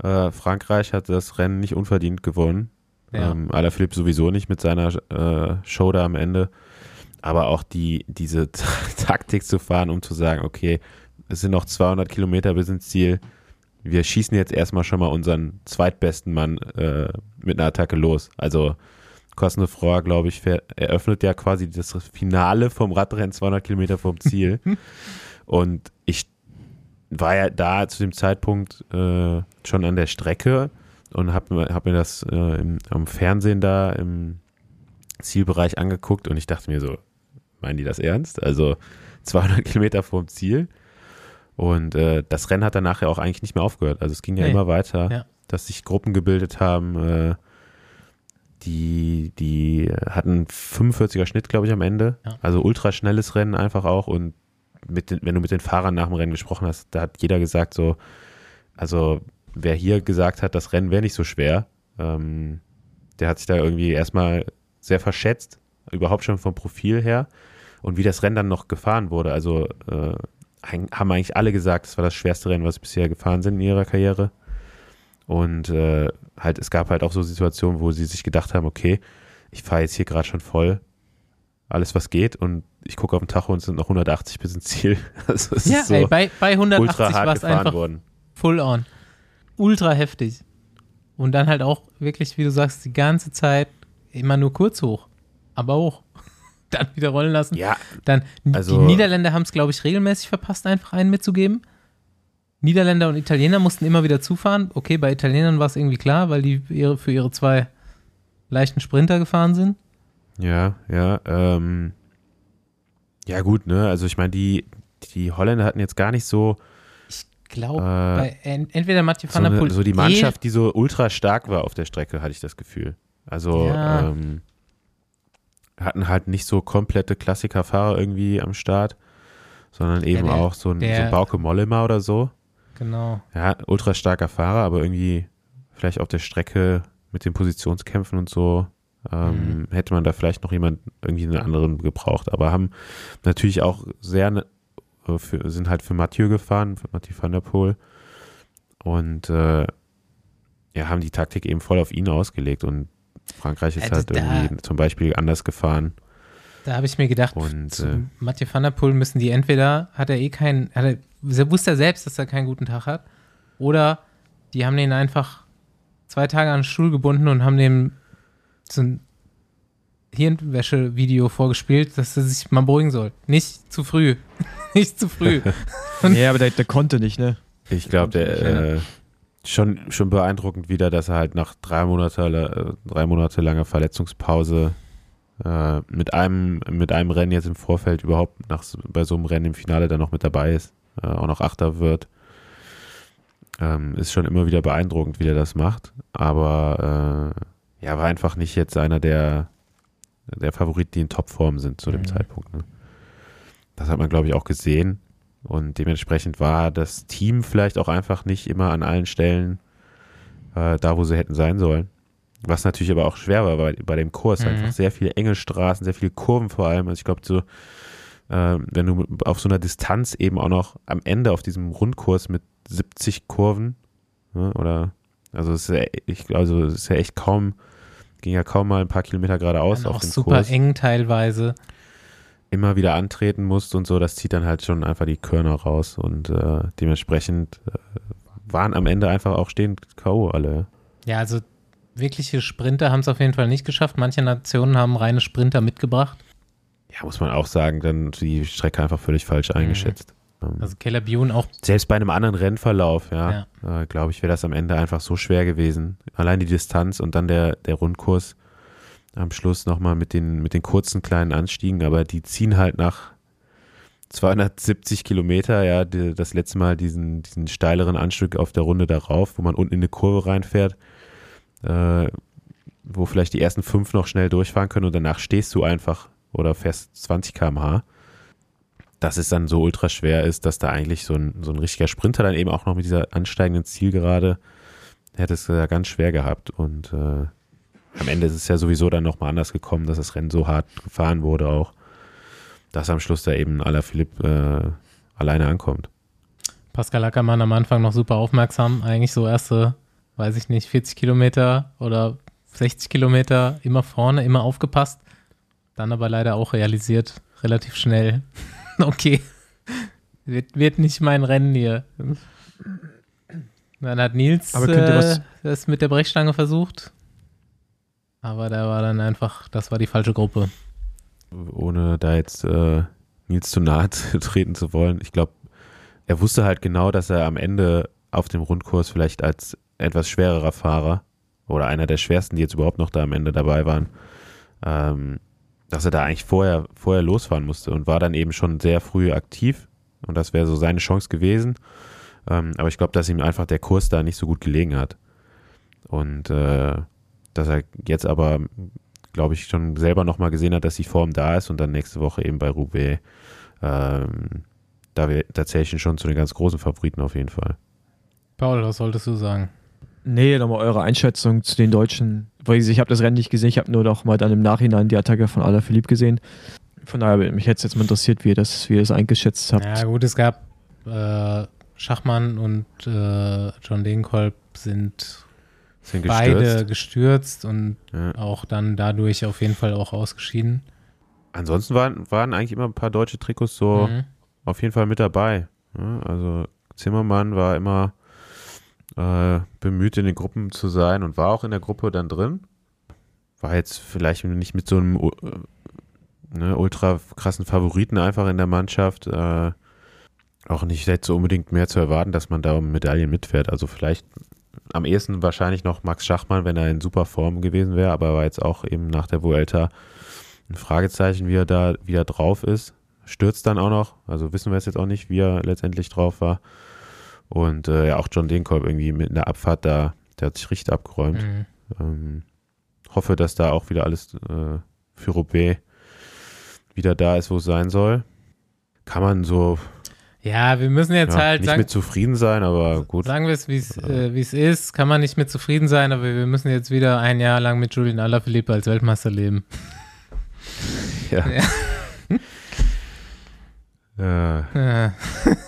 äh, Frankreich hat das Rennen nicht unverdient gewonnen. Ja. Ähm, Alaphilippe sowieso nicht mit seiner äh, Show da am Ende. Aber auch die, diese Taktik zu fahren, um zu sagen, okay, es sind noch 200 Kilometer bis ins Ziel. Wir schießen jetzt erstmal schon mal unseren zweitbesten Mann äh, mit einer Attacke los. Also Cosnefroy, glaube ich, eröffnet ja quasi das Finale vom Radrennen 200 Kilometer vom Ziel. Und ich war ja da zu dem Zeitpunkt äh, schon an der Strecke und habe hab mir das äh, im, am Fernsehen da im Zielbereich angeguckt und ich dachte mir so, meinen die das ernst? Also 200 Kilometer vom Ziel. Und äh, das Rennen hat danach ja auch eigentlich nicht mehr aufgehört. Also es ging ja Nee. immer weiter, Ja. dass sich Gruppen gebildet haben. Äh, die, die hatten 45er Schnitt, glaube ich, am Ende. Ja. Also ultraschnelles Rennen einfach auch. Und mit den, wenn du mit den Fahrern nach dem Rennen gesprochen hast, da hat jeder gesagt so, also wer hier gesagt hat, das Rennen wäre nicht so schwer, ähm, der hat sich da irgendwie erstmal sehr verschätzt, überhaupt schon vom Profil her. Und wie das Rennen dann noch gefahren wurde, also äh, haben eigentlich alle gesagt, es war das schwerste Rennen, was sie bisher gefahren sind in ihrer Karriere. Und äh, halt, es gab halt auch so Situationen, wo sie sich gedacht haben, okay, ich fahre jetzt hier gerade schon voll, alles was geht und ich gucke auf den Tacho und es sind noch 180 bis ins Ziel. Also es Ja, ist so ey, bei, bei 180 ultra war hart es gefahren einfach worden. full on. Ultra heftig. Und dann halt auch wirklich, wie du sagst, die ganze Zeit immer nur kurz hoch. Aber hoch. Dann wieder rollen lassen. Ja, Dann, Also- die Niederländer haben es, glaube ich, regelmäßig verpasst, einfach einen mitzugeben. Niederländer und Italiener mussten immer wieder zufahren. Okay, bei Italienern war es irgendwie klar, weil die ihre, für ihre zwei leichten Sprinter gefahren sind. Ja, ja, ähm, ja gut, ne, also ich meine, die, die Holländer hatten jetzt gar nicht so, glaube, Äh, entweder Mathieu so, van der Poel. so die eh- Mannschaft, die so ultra stark war auf der Strecke, hatte ich das Gefühl. Also, Ja. ähm, hatten halt nicht so komplette Klassikerfahrer irgendwie am Start, sondern eben der- auch so ein, so der- ein Bauke Mollema oder so. Genau. Ja, ultra starker Fahrer, aber irgendwie vielleicht auf der Strecke mit den Positionskämpfen und so ähm, hätte man da vielleicht noch jemand irgendwie einen anderen gebraucht. Aber haben natürlich auch sehr, ne- für, sind halt für Mathieu gefahren, für Mathieu van der Poel und äh, ja, haben die Taktik eben voll auf ihn ausgelegt und Frankreich ist Also halt irgendwie zum Beispiel anders gefahren. Da habe ich mir gedacht, Und, zu äh, Mathieu van der Poel müssen die entweder, hat er eh keinen, hat er, er wusste er selbst, dass er keinen guten Tag hat, oder die haben den einfach zwei Tage an den Stuhl gebunden und haben dem so ein Hirnwäsche-Video vorgespielt, dass er sich mal beruhigen soll. Nicht zu früh. Nicht zu früh. Ja, aber der, der konnte nicht, ne? Ich glaube, der Ja. äh, schon, schon beeindruckend wieder, dass er halt nach drei Monate, äh, drei Monate langer Verletzungspause äh, mit einem mit einem Rennen jetzt im Vorfeld überhaupt nach bei so einem Rennen im Finale dann noch mit dabei ist, äh, auch noch Achter wird. Ähm, ist schon immer wieder beeindruckend, wie der das macht. Aber äh, ja, war einfach nicht jetzt einer der der Favoriten, die in Topform sind zu dem Mhm. Zeitpunkt. Ne? Das hat man, glaube ich, auch gesehen. Und dementsprechend war das Team vielleicht auch einfach nicht immer an allen Stellen äh, da, wo sie hätten sein sollen. was natürlich aber auch schwer war bei, bei dem Kurs. Mhm. Einfach sehr viele enge Straßen, sehr viele Kurven vor allem. Also ich glaube, so, äh, wenn du auf so einer Distanz eben auch noch am Ende auf diesem Rundkurs mit 70 Kurven, ne, oder, also es ist ja, ich, also es ist ja echt kaum, ging ja kaum mal ein paar Kilometer geradeaus auf auch dem super Kurs. eng teilweise. Immer wieder antreten musst und so, das zieht dann halt schon einfach die Körner raus und äh, dementsprechend äh, waren am Ende einfach auch stehend K.O. alle. Ja, also wirkliche Sprinter haben es auf jeden Fall nicht geschafft. Manche Nationen haben reine Sprinter mitgebracht. Ja, muss man auch sagen, dann die Strecke einfach völlig falsch eingeschätzt. Ähm, Also Caleb Ewan auch Selbst bei einem anderen Rennverlauf, ja, Äh, glaube ich, wäre das am Ende einfach so schwer gewesen. Allein die Distanz und dann der, der Rundkurs am Schluss nochmal mit den, mit den kurzen kleinen Anstiegen, aber die ziehen halt nach 270 Kilometer, ja, die, das letzte Mal diesen, diesen steileren Anstieg auf der Runde darauf, wo man unten in eine Kurve reinfährt, äh, wo vielleicht die ersten fünf noch schnell durchfahren können und danach stehst du einfach oder fährst 20 km/h dass es dann so ultra schwer ist, dass da eigentlich so ein, so ein richtiger Sprinter dann eben auch noch mit dieser ansteigenden Zielgerade hätte es ja ganz schwer gehabt. Und äh, am Ende ist es ja sowieso dann nochmal anders gekommen, dass das Rennen so hart gefahren wurde auch, dass am Schluss da eben Alaphilippe äh, alleine ankommt. Pascal Ackermann am Anfang noch super aufmerksam. Eigentlich so erste, weiß ich nicht, 40 Kilometer oder 60 Kilometer immer vorne, immer aufgepasst. Dann aber leider auch realisiert, relativ schnell. okay, wird, wird nicht mein Rennen hier. Dann hat Nils Aber könnt ihr äh, das mit der Brechstange versucht. Aber da war dann einfach, das war die falsche Gruppe. Ohne da jetzt äh, Nils zu nahe treten zu wollen. Ich glaube, er wusste halt genau, dass er am Ende auf dem Rundkurs vielleicht als etwas schwererer Fahrer oder einer der schwersten, die jetzt überhaupt noch da am Ende dabei waren, ähm, dass er da eigentlich vorher, vorher losfahren musste und war dann eben schon sehr früh aktiv und das wäre so seine Chance gewesen. Ähm, aber ich glaube, dass ihm einfach der Kurs da nicht so gut gelegen hat. Und äh, dass er jetzt aber, glaube ich, schon selber nochmal gesehen hat, dass die Form da ist und dann nächste Woche eben bei Roubaix, ähm, da, da zähle ich ihn schon zu den ganz großen Favoriten auf jeden Fall. Paul, was solltest du sagen? Nee, nochmal eure Einschätzung zu den Deutschen. Weil ich habe das Rennen nicht gesehen, ich habe nur noch mal dann im Nachhinein die Attacke von Alaphilippe gesehen. Von daher mich hätte es jetzt mal interessiert, wie ihr das, wie ihr das eingeschätzt habt. Ja, gut, es gab äh, Schachmann und äh, John Degenkolb sind Sind beide gestürzt. gestürzt und Ja. auch dann dadurch auf jeden Fall auch ausgeschieden. Ansonsten waren, waren eigentlich immer ein paar deutsche Trikots so Mhm. auf jeden Fall mit dabei. Ja, also Zimmermann war immer äh, bemüht, in den Gruppen zu sein und war auch in der Gruppe dann drin. War jetzt vielleicht nicht mit so einem äh, ne, ultra krassen Favoriten einfach in der Mannschaft. Äh, auch nicht jetzt so unbedingt mehr zu erwarten, dass man da um Medaillen mitfährt. Also vielleicht am ehesten wahrscheinlich noch Max Schachmann, wenn er in super Form gewesen wäre, aber war jetzt auch eben nach der Vuelta ein Fragezeichen, wie er da wieder drauf ist. Stürzt dann auch noch, also wissen wir es jetzt auch nicht, wie er letztendlich drauf war. Und äh, ja, auch John Degenkolb irgendwie mit einer Abfahrt da, der hat sich richtig abgeräumt. Mhm. Ähm, hoffe, dass da auch wieder alles äh, für Roubaix wieder da ist, wo es sein soll. Kann man so Ja, wir müssen jetzt ja, halt nicht sagen, mit zufrieden sein, aber gut. sagen wir es, wie es äh, es ist. Kann man nicht mit zufrieden sein, aber wir müssen jetzt wieder ein Jahr lang mit Julian Alaphilippe als Weltmeister leben. Ja. Ja. Äh, Äh,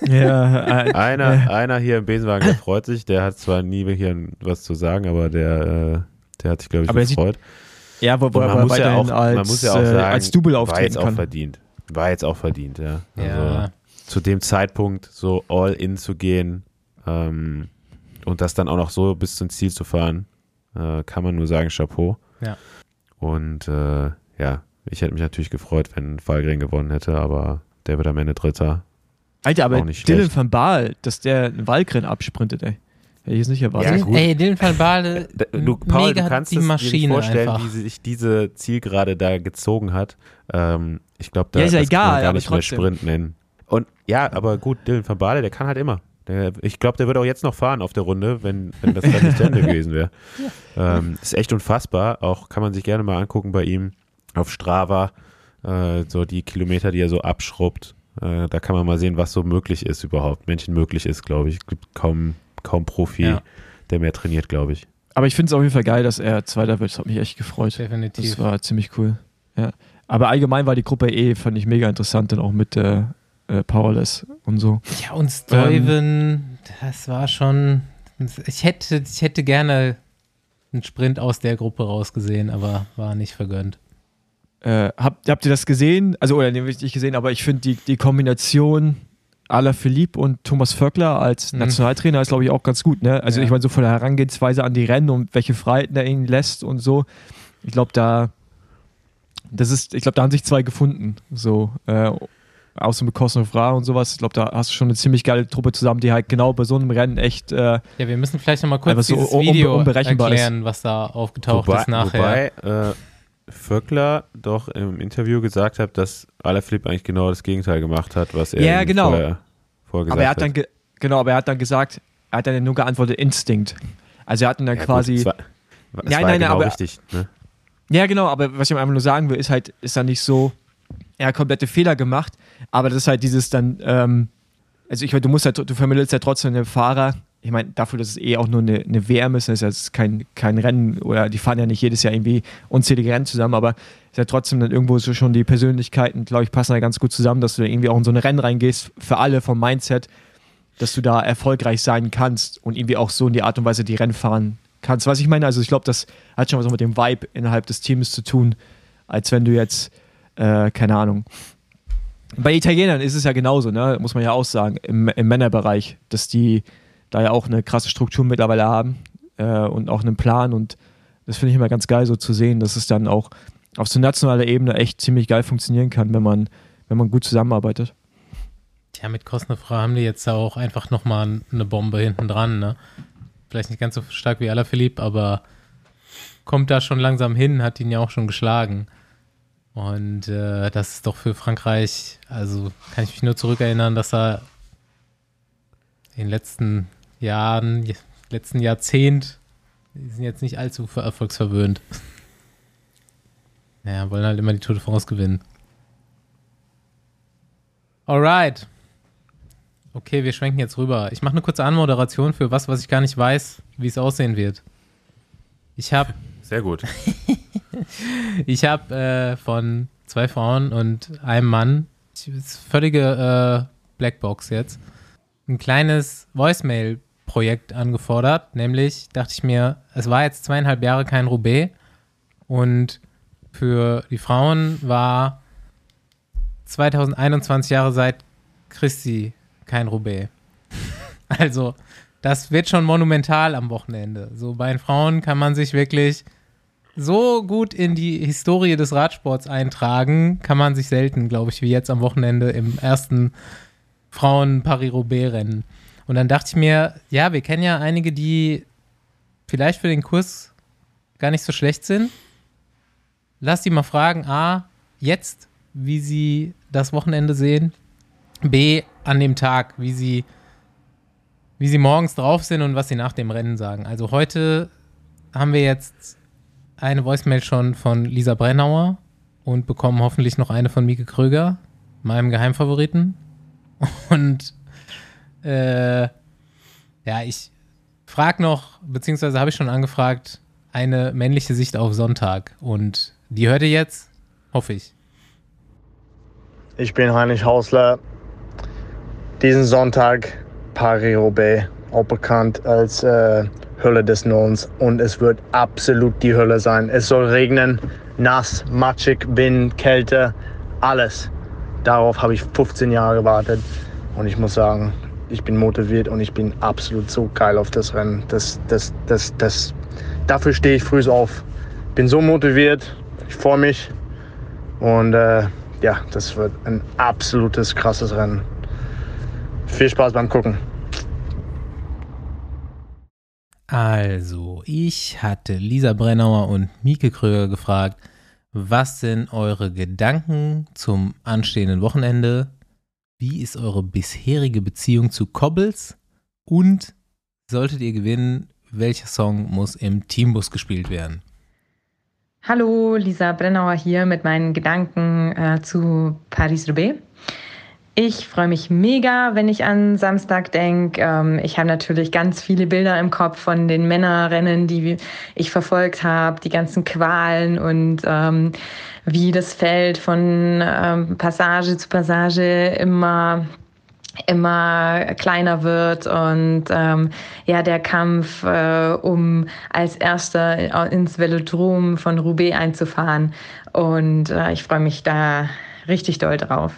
Ja, äh, einer, einer hier im Besenwagen, der freut sich. Der hat zwar nie hier was zu sagen, aber der, äh, der hat sich, glaube ich, Aber er sieht- gefreut. ja, wo, er man muss, ja weiterhin auch, als, man muss ja auch äh, sagen, als Double war jetzt auftreten auch kann. verdient. War jetzt auch verdient, ja. Also ja, zu dem Zeitpunkt so all in zu gehen ähm, und das dann auch noch so bis zum Ziel zu fahren, äh, kann man nur sagen, Chapeau. Ja. Und äh, ja, ich hätte mich natürlich gefreut, wenn Valgren gewonnen hätte, aber der wird am Ende Dritter. Alter, aber Dylan schlecht. van Baal, dass der einen Waldrennen absprintet, ey. Hätte ich jetzt nicht erwartet. Ja, Dylan- gut. Ey, Dylan van Baal, D- Du, Paul, mega du kannst die es dir Maschine nicht vorstellen, einfach. wie sich diese Zielgerade da gezogen hat. Ähm, ich glaube, da Ja, ist ja das kann man egal, gar nicht mehr. Sprint nennen. Und ja, aber gut, Dylan van Baale, der kann halt immer. Der, ich glaube, der wird auch jetzt noch fahren auf der Runde, wenn, wenn das dann nicht zu Ende gewesen wäre. Ähm, ist echt unfassbar. Auch kann man sich gerne mal angucken bei ihm auf Strava. Äh, so die Kilometer, die er so abschrubbt. Äh, da kann man mal sehen, was so möglich ist überhaupt. Menschen möglich ist, glaube ich. Gibt kaum, kaum Profi, Ja. der mehr trainiert, glaube ich. aber ich finde es auf jeden Fall geil, dass er Zweiter wird. Das hat mich echt gefreut. Definitiv. Das war ziemlich cool. Ja. Aber allgemein war die Gruppe eh, fand ich mega interessant, dann auch mit äh, äh, Powerless und so. Ja, und Stuyven, ähm, das war schon. Ich hätte, ich hätte gerne einen Sprint aus der Gruppe rausgesehen, aber war nicht vergönnt. Äh, habt, habt ihr das gesehen? Also, oder nee, nicht gesehen, aber ich finde die, die Kombination Ala Philippe und Thomas Vöckler als mhm. Nationaltrainer ist, glaube ich, auch ganz gut. Ne? Also, ja. ich meine, so von der Herangehensweise an die Rennen und welche Freiheiten er ihnen lässt und so. Ich glaube, da, das ist, ich glaube, da haben sich zwei gefunden. So, äh, außer mit Cosnefra und sowas. Ich glaube, da hast du schon eine ziemlich geile Truppe zusammen, die halt genau bei so einem Rennen echt. Äh, ja, wir müssen vielleicht nochmal kurz so dieses Video erklären, ist. was da aufgetaucht wobei, ist nachher. Wobei, äh, Vöckler doch im Interview gesagt hat, dass Alaphilippe eigentlich genau das Gegenteil gemacht hat, was er ja, genau. vorher, vorher aber er hat. Dann genau, aber er hat dann gesagt, er hat dann nur geantwortet Instinkt. Also er hat dann ja, quasi. Gut, war, ja, nein, genau aber, richtig. Ne? Ja, genau, aber was ich einfach nur sagen will, ist halt, ist dann nicht so, er hat komplette Fehler gemacht, aber das ist halt dieses dann, ähm, also ich meine, du musst halt, du vermittelst ja trotzdem den Fahrer, ich meine, dafür, dass es eh auch nur eine, eine WM ist, ist es kein, kein Rennen oder die fahren ja nicht jedes Jahr irgendwie unzählige Rennen zusammen, aber ist ja trotzdem dann irgendwo so schon die Persönlichkeiten, glaube ich, passen da ganz gut zusammen, dass du irgendwie auch in so ein Rennen reingehst, für alle vom Mindset, dass du da erfolgreich sein kannst und irgendwie auch so in die Art und Weise die Rennen fahren kannst. Was ich meine, also ich glaube, das hat schon was mit dem Vibe innerhalb des Teams zu tun, als wenn du jetzt, äh, keine Ahnung, bei Italienern ist es ja genauso, ne? muss man ja auch sagen, im, im Männerbereich, dass die da ja auch eine krasse Struktur mittlerweile haben äh, und auch einen Plan. Und das finde ich immer ganz geil, so zu sehen, dass es dann auch auf so nationaler Ebene echt ziemlich geil funktionieren kann, wenn man, wenn man gut zusammenarbeitet. Ja, mit Kosnefra haben die jetzt auch einfach nochmal eine Bombe hinten dran, ne? Vielleicht nicht ganz so stark wie Alaphilippe, aber kommt da schon langsam hin, hat ihn ja auch schon geschlagen. Und äh, das ist doch für Frankreich, also kann ich mich nur zurückerinnern, dass er in den letzten Jahren, letzten Jahrzehnt, die sind jetzt nicht allzu erfolgsverwöhnt. Naja, wollen halt immer die Tour de France gewinnen. Alright. Okay, wir schwenken jetzt rüber. Ich mache eine kurze Anmoderation für was, was ich gar nicht weiß, wie es aussehen wird. Ich habe. Sehr gut. ich habe äh, von zwei Frauen und einem Mann, völlige äh, Blackbox jetzt, ein kleines Voicemail-Projekt angefordert. Nämlich dachte ich mir, es war jetzt zweieinhalb Jahre kein Roubaix und für die Frauen war 2021 Jahre seit Christi kein Roubaix. also, das wird schon monumental am Wochenende. So bei den Frauen kann man sich wirklich so gut in die Historie des Radsports eintragen, kann man sich selten, glaube ich, wie jetzt am Wochenende im ersten Frauen Paris-Roubaix-Rennen. Und dann dachte ich mir, ja, wir kennen ja einige, die vielleicht für den Kurs gar nicht so schlecht sind. Lass die mal fragen, A, jetzt, wie sie das Wochenende sehen. B, an dem Tag, wie sie, wie sie morgens drauf sind und was sie nach dem Rennen sagen. Also heute haben wir jetzt eine Voicemail schon von Lisa Brennauer und bekommen hoffentlich noch eine von Mieke Kröger, meinem Geheimfavoriten. Und äh, ja, ich frage noch, beziehungsweise habe ich schon angefragt, eine männliche Sicht auf Sonntag. Und die hört ihr jetzt, hoffe ich. Ich bin Heinrich Hausler. Diesen Sonntag Paris-Roubaix, auch bekannt als äh, Hölle des Nordens. Und es wird absolut die Hölle sein. Es soll regnen, nass, matschig, Wind, Kälte, alles. Darauf habe ich 15 Jahre gewartet. Und ich muss sagen, ich bin motiviert und ich bin absolut so geil auf das Rennen. Das, das, das, das, dafür stehe ich früh auf. Bin so motiviert, ich freue mich. Und äh, ja, das wird ein absolutes krasses Rennen. Viel Spaß beim Gucken. Also, ich hatte Lisa Brennauer und Mieke Kröger gefragt, was sind eure Gedanken zum anstehenden Wochenende? Wie ist eure bisherige Beziehung zu Cobbles? Und solltet ihr gewinnen, welcher Song muss im Teambus gespielt werden? Hallo, Lisa Brennauer hier mit meinen Gedanken äh, zu Paris-Roubaix. Ich freue mich mega, wenn ich an Samstag denke. Ähm, ich habe natürlich ganz viele Bilder im Kopf von den Männerrennen, die ich verfolgt habe, die ganzen Qualen und ähm, wie das Feld von ähm, Passage zu Passage immer immer kleiner wird und ähm, ja der Kampf äh, um als erster ins Velodrom von Roubaix einzufahren und äh, ich freue mich da richtig doll drauf.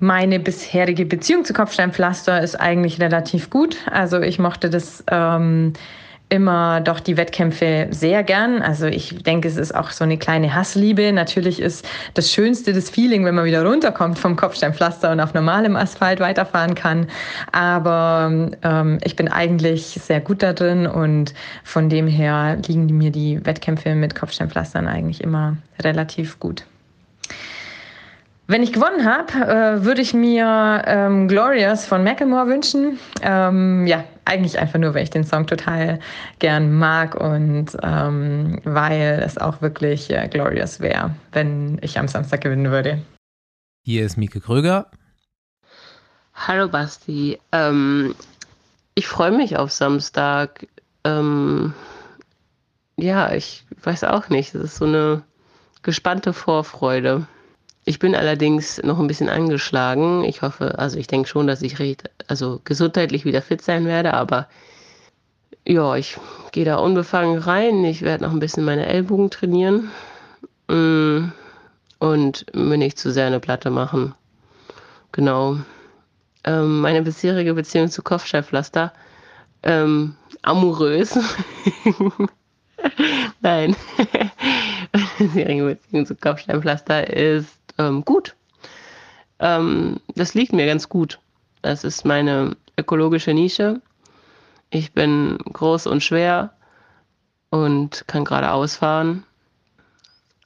Meine bisherige Beziehung zu Kopfsteinpflaster ist eigentlich relativ gut. Also ich mochte das ähm, immer doch die Wettkämpfe sehr gern. Also ich denke, es ist auch so eine kleine Hassliebe. Natürlich ist das Schönste das Feeling, wenn man wieder runterkommt vom Kopfsteinpflaster und auf normalem Asphalt weiterfahren kann. Aber ähm, ich bin eigentlich sehr gut da drin und von dem her liegen mir die Wettkämpfe mit Kopfsteinpflastern eigentlich immer relativ gut. Wenn ich gewonnen habe, äh, würde ich mir ähm, Glorious von Macklemore wünschen. Ähm, ja, eigentlich einfach nur, weil ich den Song total gern mag und ähm, weil es auch wirklich äh, Glorious wäre, wenn ich am Samstag gewinnen würde. Hier ist Mieke Kröger. Hallo Basti. Ähm, ich freue mich auf Samstag. Ähm, ja, ich weiß auch nicht. Es ist so eine gespannte Vorfreude. Ich bin allerdings noch ein bisschen angeschlagen. Ich hoffe, also ich denke schon, dass ich recht, also gesundheitlich wieder fit sein werde, aber ja, ich gehe da unbefangen rein. Ich werde noch ein bisschen meine Ellbogen trainieren mm, und mir nicht zu sehr eine Platte machen. Genau. Ähm, meine bisherige Beziehung zu Kopfsteinpflaster, ähm, amorös. Nein. meine bisherige Beziehung zu Kopfsteinpflaster ist ähm, gut. Ähm, das liegt mir ganz gut. Das ist meine ökologische Nische. Ich bin groß und schwer und kann geradeaus fahren.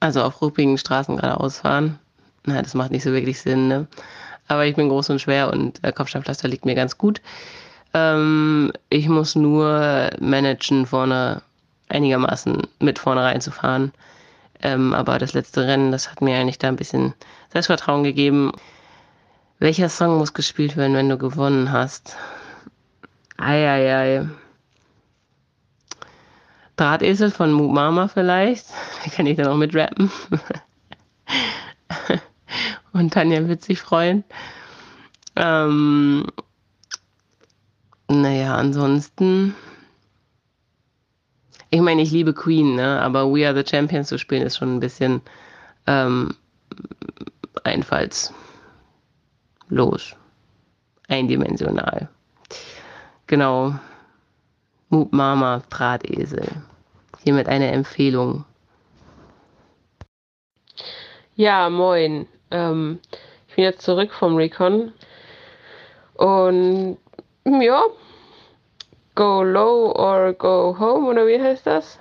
Also auf ruppigen Straßen geradeaus fahren. Na, das macht nicht so wirklich Sinn, ne? Aber ich bin groß und schwer und äh, Kopfsteinpflaster liegt mir ganz gut. Ähm, ich muss nur managen, vorne einigermaßen mit vorne reinzufahren. Ähm, aber das letzte Rennen, das hat mir eigentlich da ein bisschen Selbstvertrauen gegeben. Welcher Song muss gespielt werden, wenn du gewonnen hast? Eieiei. Drahtesel von Moot Mama vielleicht. Da kann ich dann auch mitrappen. Und Tanja wird sich freuen. Ähm, naja, ansonsten ich meine, ich liebe Queen, ne? aber We Are the Champions zu spielen ist schon ein bisschen ähm, einfallslos, eindimensional. Genau. Moop Mama, Drahtesel. Hiermit eine Empfehlung. Ja, moin. Ähm, ich bin jetzt zurück vom Recon. Und ja, Go low or go home oder wie heißt das?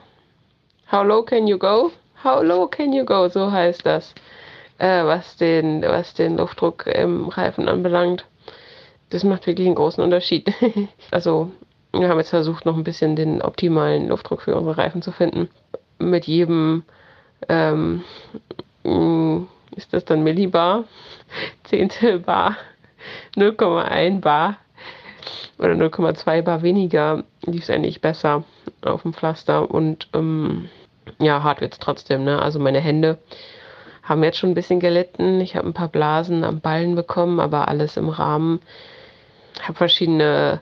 How low can you go? How low can you go? So heißt das, äh, was, den, was den Luftdruck im Reifen anbelangt. Das macht wirklich einen großen Unterschied. also wir haben jetzt versucht, noch ein bisschen den optimalen Luftdruck für unsere Reifen zu finden. Mit jedem ähm, ist das dann Millibar, Zehntel Bar, 0,1 Bar oder 0,2 Bar weniger lief es eigentlich besser auf dem Pflaster und ähm, ja, hart wird es trotzdem. Ne? Also meine Hände haben jetzt schon ein bisschen gelitten. Ich habe ein paar Blasen am Ballen bekommen, aber alles im Rahmen. Habe verschiedene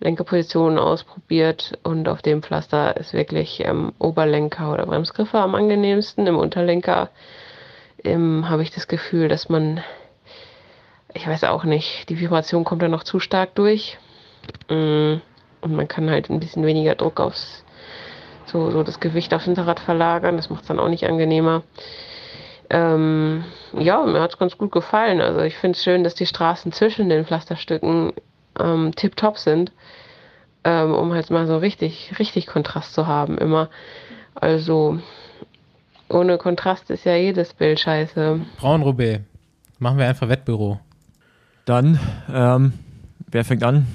Lenkerpositionen ausprobiert und auf dem Pflaster ist wirklich ähm, Oberlenker oder Bremsgriffe am angenehmsten. Im Unterlenker ähm, habe ich das Gefühl, dass man, ich weiß auch nicht, die Vibration kommt da noch zu stark durch. Mm, und man kann halt ein bisschen weniger Druck aufs, so, so das Gewicht aufs Hinterrad verlagern. Das macht es dann auch nicht angenehmer. Ähm, ja, mir hat es ganz gut gefallen. Also ich finde es schön, dass die Straßen zwischen den Pflasterstücken ähm, tipptopp sind, ähm, um halt mal so richtig, richtig Kontrast zu haben immer. Also ohne Kontrast ist ja jedes Bild scheiße. Braun-Roubaix. Machen wir einfach Wettbüro. Dann, ähm, wer fängt an?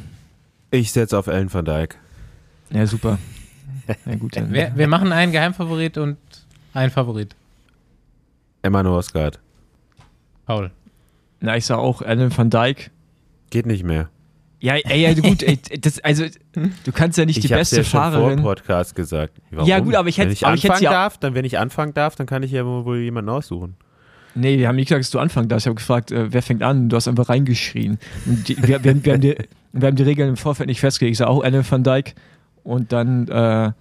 Ich setze auf Ellen van Dijk. Ja, super. Ja, gut, dann. Wir, wir machen einen Geheimfavorit und einen Favorit. Emma Norsgaard. Paul. Na, ich sag auch Alan van Dijk. Geht nicht mehr. Ja, ey, ja, gut, ey, das, also, du kannst ja nicht ich die hab's beste ja schon Fahrerin. vor Podcast gesagt. Warum? Ja, gut, aber ich hätte- wenn ich aber ich hätte anfangen sie auch- darf, dann wenn ich anfangen darf, dann kann ich ja wohl jemanden aussuchen. Nee, wir haben nicht gesagt, dass du anfangen darfst. Ich habe gefragt, äh, wer fängt an? Du hast einfach reingeschrien. Und die, wir, wir, haben- wir, haben die, wir haben die Regeln im Vorfeld nicht festgelegt. Ich sage auch Alan van Dijk und dann äh,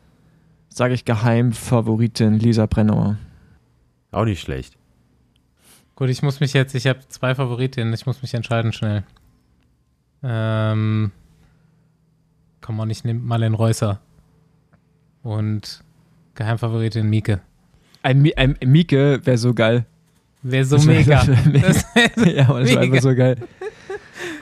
sage ich Geheimfavoritin Lisa Brennauer. Auch nicht schlecht. Gut, ich muss mich jetzt, ich habe zwei Favoritinnen, ich muss mich entscheiden schnell. Ähm, komm on, ich nehme Marlen Reusser. Und Geheimfavoritin Mieke. Ein, ein Mieke wäre so geil. Wäre so Das wär- mega. das wär- Das wär so ja, aber das war mega. einfach so geil.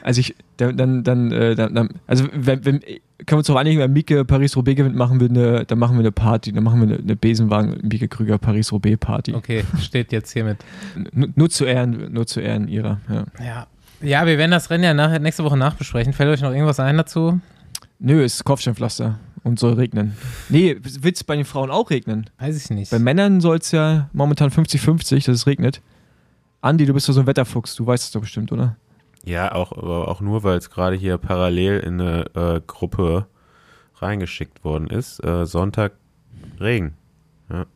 Also ich, dann, dann, dann, äh, dann, dann also wenn, wenn, können wir uns darauf einigen, wenn Mieke Paris-Roubaix gewinnt, machen wir eine, dann machen wir eine Party, dann machen wir eine, eine Besenwagen Mieke Krüger Paris-Roubaix-Party. Okay, steht jetzt hiermit. Nur, nur zu Ehren, nur zu Ehren ihrer, ja. Ja. Ja, wir werden das Rennen ja nachher, nächste Woche nachbesprechen. Fällt euch noch irgendwas ein dazu? Nö, ist Kopfsteinpflaster und soll regnen. Nee, wird es bei den Frauen auch regnen? Weiß ich nicht. Bei Männern soll es ja momentan 50-50, dass es regnet. Andi, du bist doch so ein Wetterfuchs, du weißt es doch bestimmt, oder? Ja, auch, aber auch nur, weil es gerade hier parallel in eine äh, Gruppe reingeschickt worden ist. Äh, Sonntag Regen. Ja.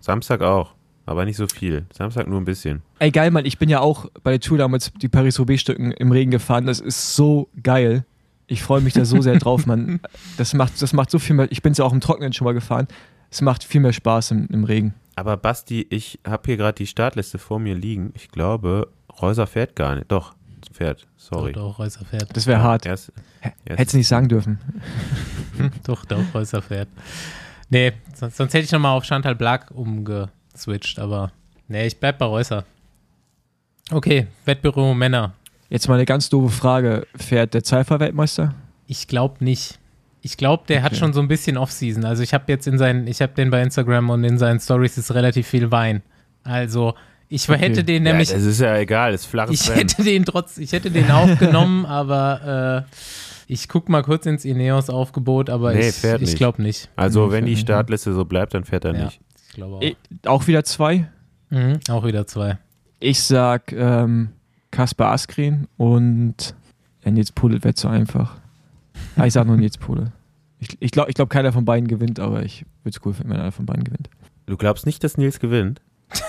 Samstag auch, aber nicht so viel. Samstag nur ein bisschen. Ey, geil, Mann, ich bin ja auch bei der Tour damals die Paris-Roubaix-Stücken im Regen gefahren. Das ist so geil. Ich freue mich da so sehr drauf, Mann. Das macht, das macht so viel mehr. Ich bin ja auch im Trockenen schon mal gefahren. Es macht viel mehr Spaß im, im Regen. Aber Basti, ich habe hier gerade die Startliste vor mir liegen. Ich glaube, Reuser fährt gar nicht. Doch, fährt. Sorry. Doch, doch, Reusser fährt. Das wäre hart. Erst, erst, Hättest du nicht sagen dürfen. Doch, doch, Reusser fährt. Nee, sonst, sonst hätte ich nochmal auf Chantal Black umgeswitcht, aber nee, ich bleib bei Reusser. Okay, Wettbüro Männer. Jetzt mal eine ganz doofe Frage. Fährt der Zeifer-Weltmeister? Ich glaube nicht. Ich glaube, der hat Okay. schon so ein bisschen Off-Season. Also ich habe jetzt in seinen, ich habe den bei Instagram und in seinen Stories ist relativ viel Wein. Also ich Okay. hätte den ja, nämlich, das ist ja egal, das ist flaches ich Rennen. hätte den trotz, ich hätte den aufgenommen, aber äh, ich guck mal kurz ins Ineos-Aufgebot, aber Nee, ich, fährt ich nicht. glaube nicht. Also, Nee, wenn die nicht. Startliste so bleibt, dann fährt er Ja, nicht. ich glaube auch. Eh, Auch wieder zwei? Mhm, auch wieder zwei. Ich sag ähm, Kaspar Askren und ja, Nils Pulet wäre zu einfach. Ah, ich sag nur Nils Pulet. Ich, ich glaube, ich glaub, keiner von beiden gewinnt, aber ich würde es cool finden, wenn einer von beiden gewinnt. Du glaubst nicht, dass Nils gewinnt?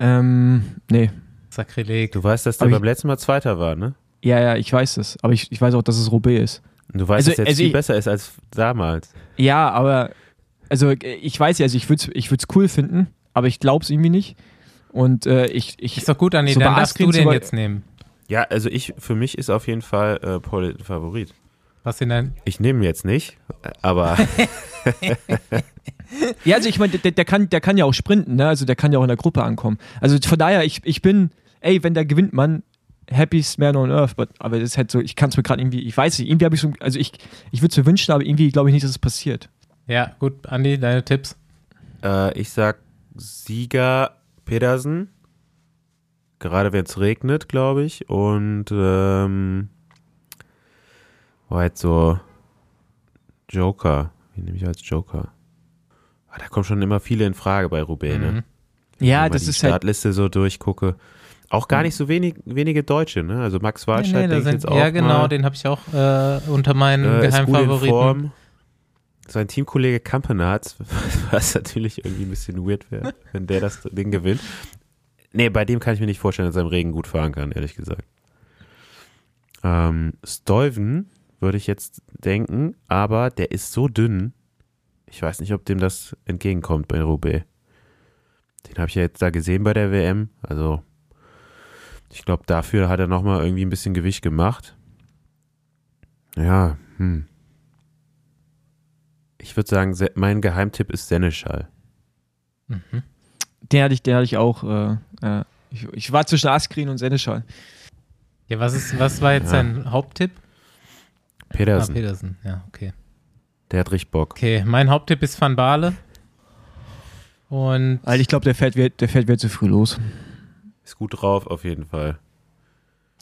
Ähm, nee. Sakrileg. Du weißt, dass der Aber beim letzten Mal Zweiter war, ne? Ja, ja, ich weiß es. Aber ich, ich weiß auch, dass es Roubaix ist. Und du weißt, Also- dass er also viel ich- besser ist als damals. Ja, aber also ich weiß ja, also ich würde es ich würd's cool finden, aber ich glaube es irgendwie nicht. Und äh, ich, ich Ist doch gut, Andi, So dann darfst du den jetzt nehmen. Ja, also ich, für mich ist auf jeden Fall äh, Paul ein Favorit. Was in dein, Ich nehme ihn jetzt nicht, aber Ja, also ich meine, der, der, kann, der kann ja auch sprinten, ne? Also der kann ja auch in der Gruppe ankommen. Also von daher, ich, ich bin, ey, wenn der gewinnt, man, happiest man on earth, but, aber das ist halt so, ich kann es mir gerade irgendwie, ich weiß nicht, irgendwie habe ich so, also ich, ich würde es mir wünschen, aber irgendwie glaube ich nicht, dass es passiert. ja, gut, Andi, deine Tipps. äh, ich sag Sieger Pedersen. Gerade wenn es regnet, glaube ich. Und ähm, war jetzt so Joker. Wie nehme ich als Joker? Ah, da kommen schon immer viele in Frage bei Roubaix, ne? Mhm. Wenn Ja, ich mal das die ist halt, Startliste so durchgucke. Auch gar nicht so wenig, wenige Deutsche, ne? Also Max Nee, Walscheid nee, da denke ich jetzt auch ja, genau, mal, den habe ich auch äh, unter meinen äh, Geheimfavoriten. Sein Teamkollege Kampenarz, was natürlich irgendwie ein bisschen weird wäre, wenn der das Ding gewinnt. Nee, bei dem kann ich mir nicht vorstellen, dass er im Regen gut fahren kann, ehrlich gesagt. Ähm, Stuyven würde ich jetzt denken, aber der ist so dünn. Ich weiß nicht, ob dem das entgegenkommt bei Roubaix. Den habe ich ja jetzt da gesehen bei der WM. Also, ich glaube, dafür hat er nochmal irgendwie ein bisschen Gewicht gemacht. Ja, hm. Ich würde sagen, mein Geheimtipp ist Seneschal. Mhm. den hatte ich, den hatte ich auch, äh, äh, ich, ich war zwischen Askren und Seneschal. Ja, was, ist, was war jetzt Ja. sein Haupttipp? Pedersen, Ah, Pedersen, ja, okay. der hat richtig Bock. Okay, mein Haupttipp ist Van Baale. Und Also ich glaube, der fährt, der fährt wieder zu früh los. Ist gut drauf, auf jeden Fall.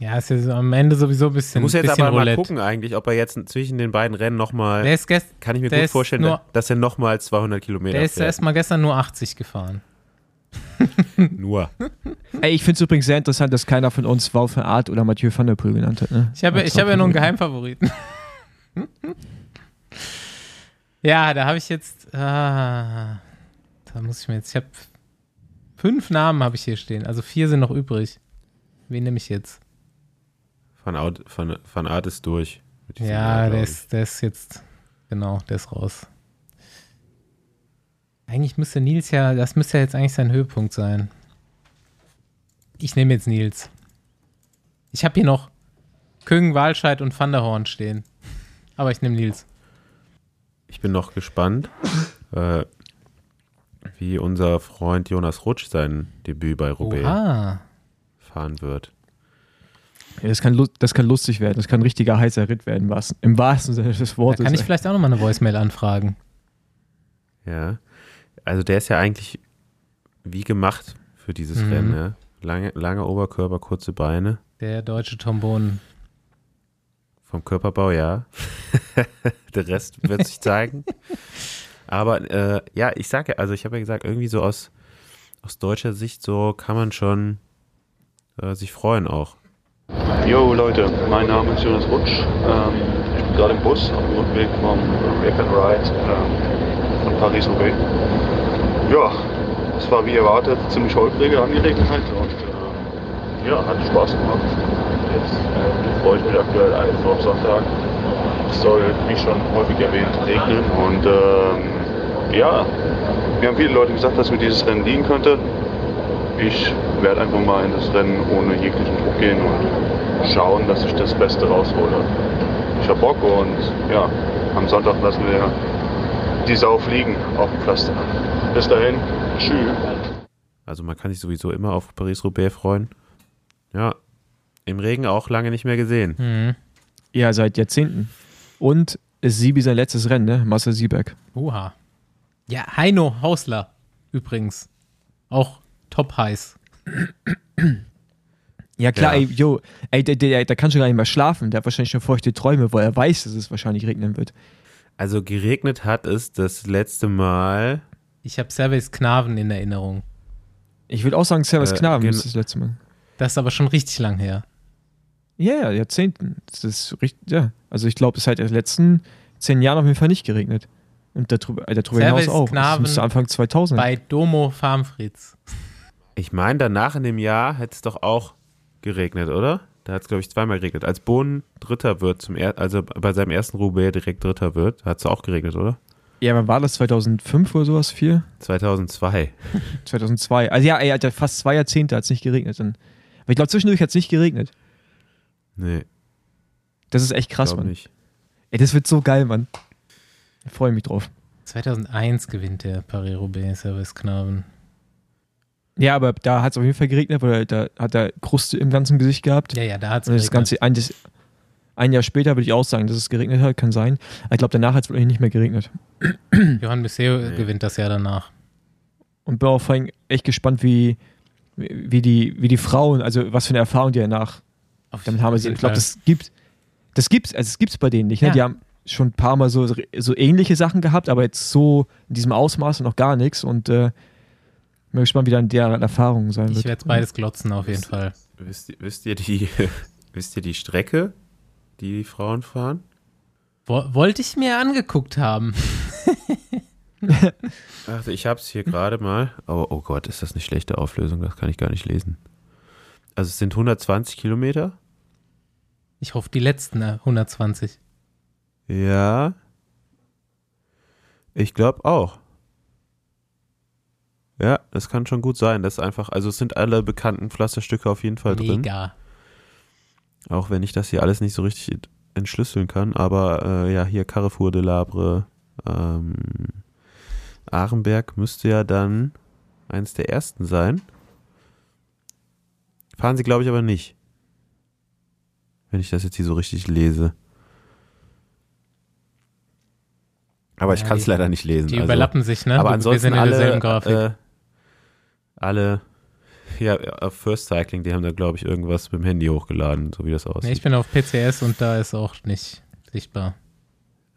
Ja, ist ja so am Ende sowieso ein Du bisschen, musst jetzt bisschen aber mal Roulette. gucken eigentlich, ob er jetzt zwischen den beiden Rennen nochmal, ist, kann ich mir gut ist vorstellen, nur- dass er nochmal 200 Kilometer der ist fährt. erst mal gestern nur 80 gefahren. Nur. Ey, ich finde es übrigens sehr interessant, dass keiner von uns Wout van Art oder Mathieu van der Poel genannt hat. Ne? Ich habe, ich habe ja noch einen. Geheimfavoriten. ja, da habe ich jetzt. Ah, da muss ich mir jetzt. Ich habe fünf Namen habe ich hier stehen. Also vier sind noch übrig. Wen nehme ich jetzt? Van, Out, van, van Art ist durch. Ja, Jahr, der ist, der ist jetzt. Genau, der ist raus. Eigentlich müsste Nils ja. Das müsste ja jetzt eigentlich sein Höhepunkt sein. Ich nehme jetzt Nils. Ich habe hier noch Kögen, Walscheid und Van der Horn stehen. Aber ich nehme Nils. Ich bin noch gespannt, äh, wie unser Freund Jonas Rutsch sein Debüt bei Roubaix Oha. fahren wird. Ja, das, kann, das kann lustig werden. Das kann ein richtiger heißer Ritt werden, was, im wahrsten Sinne des Da Wortes. kann ich vielleicht auch nochmal eine Voicemail anfragen. Ja. Also der ist ja eigentlich wie gemacht für dieses Mhm. Rennen. Ja? Lange, langer Oberkörper, kurze Beine. Der deutsche Trombon. Vom Körperbau, ja. Der Rest wird sich zeigen. Aber äh, ja, ich sage ja, also ich habe ja gesagt, irgendwie so aus, aus deutscher Sicht so kann man schon äh, sich freuen auch. Jo Leute, mein Name ist Jonas Rutsch. Ähm, ich bin gerade im Bus auf dem Rückweg vom Rip and Ride ähm, von Paris-Roubaix. Ja, es war wie erwartet ziemlich holprige Angelegenheit und äh, ja, hat Spaß gemacht. Jetzt äh, freue ich mich aktuell einfach auf Sonntag. Es soll, wie schon häufig erwähnt, regnen und ähm, ja, mir haben viele Leute gesagt, dass mir dieses Rennen liegen könnte. Ich werde einfach mal in das Rennen ohne jeglichen Druck gehen und schauen, dass ich das Beste raushole. Ich hab Bock und ja, am Sonntag lassen wir die Sau fliegen auf dem Pflaster. Bis dahin, tschüss. Also man kann sich sowieso immer auf Paris-Roubaix freuen. Ja, im Regen auch lange nicht mehr gesehen. Mhm. Ja, seit Jahrzehnten. Und ist Siebi sein letztes Rennen, ne? Marcel Sieberg. Oha. Ja, Heino Hausler übrigens. Auch top heiß. Ja, klar, Ja. ey, yo, ey, der, der, der kann schon gar nicht mehr schlafen. Der hat wahrscheinlich schon feuchte Träume, weil er weiß, dass es wahrscheinlich regnen wird. Also geregnet hat es das letzte Mal. Ich habe Service Knaven in Erinnerung. Ich würde auch sagen, Servus Äh, Knaben gen- ist das letzte Mal. Das ist aber schon richtig lang her. Ja, ja, Jahrzehnten. Das ist richtig, ja. Also ich glaube, es hat in den letzten zehn Jahren auf jeden Fall nicht geregnet. Und darüber, äh, darüber hinaus auch. Das Knaben müsste Anfang 2000. Bei Domo Farmfritz. Ich meine, danach in dem Jahr hätte es doch auch geregnet, oder? Da hat es, glaube ich, zweimal geregnet. Als Bohnen Dritter wird, zum er also bei seinem ersten Roubaix direkt Dritter wird, hat es auch geregnet, oder? Ja, wann war das? 2005 oder sowas? 4? 2002. 2002. Also ja, ey, Alter, fast zwei Jahrzehnte hat es nicht geregnet. Dann. Aber ich glaube, zwischendurch hat es nicht geregnet. Nee, Das ist echt krass, Mann. nicht. Ey, das wird so geil, Mann. Ich freue mich drauf. 2001 gewinnt der Paris-Roubaix Service Knaven. Ja, aber da hat es auf jeden Fall geregnet, weil da hat er Kruste im ganzen Gesicht gehabt. Ja, ja, da hat es das Ganze ein, das, ein Jahr später würde ich auch sagen, dass es geregnet hat, kann sein. Aber ich glaube, danach hat es wirklich nicht mehr geregnet. Johann Bisseo Nee. gewinnt das Jahr danach. Und bin auch vor allem echt gespannt, wie, wie, die, wie die Frauen, also was für eine Erfahrung die danach Auf damit haben. Also, ich glaube, das gibt das gibt's, also es gibt's bei denen nicht. Ne? Ja. Die haben schon ein paar Mal so, so ähnliche Sachen gehabt, aber jetzt so in diesem Ausmaß noch gar nichts. Und äh, bin gespannt, wie dann deren Erfahrung sein Ich wird. werde beides glotzen auf jeden Fall. Wisst ihr, wisst ihr die, wisst ihr die Strecke, die die Frauen fahren? Wo, wollte ich mir angeguckt haben. Ach, ich hab's hier gerade mal. Aber oh Gott, ist das eine schlechte Auflösung, das kann ich gar nicht lesen. Also es sind 120 Kilometer. Ich hoffe, die letzten äh, 120. Ja. Ich glaube auch. Ja, das kann schon gut sein. Das ist einfach, also es sind alle bekannten Pflasterstücke auf jeden Fall drin. Mega. Auch wenn ich das hier alles nicht so richtig ent- entschlüsseln kann. Aber äh, ja, hier Carrefour de Labre, ähm, Arenberg müsste ja dann eins der ersten sein. Fahren sie, glaube ich, aber nicht. Wenn ich das jetzt hier so richtig lese. Aber ich Ja, kann es leider nicht lesen. Die also- überlappen sich, ne? aber ansonsten wir sind in alle, derselben Grafik. Äh, alle, ja, auf First Cycling, die haben da, glaube ich, irgendwas mit dem Handy hochgeladen, so wie das aussieht. nee, ich bin auf PCS und da ist auch nicht sichtbar.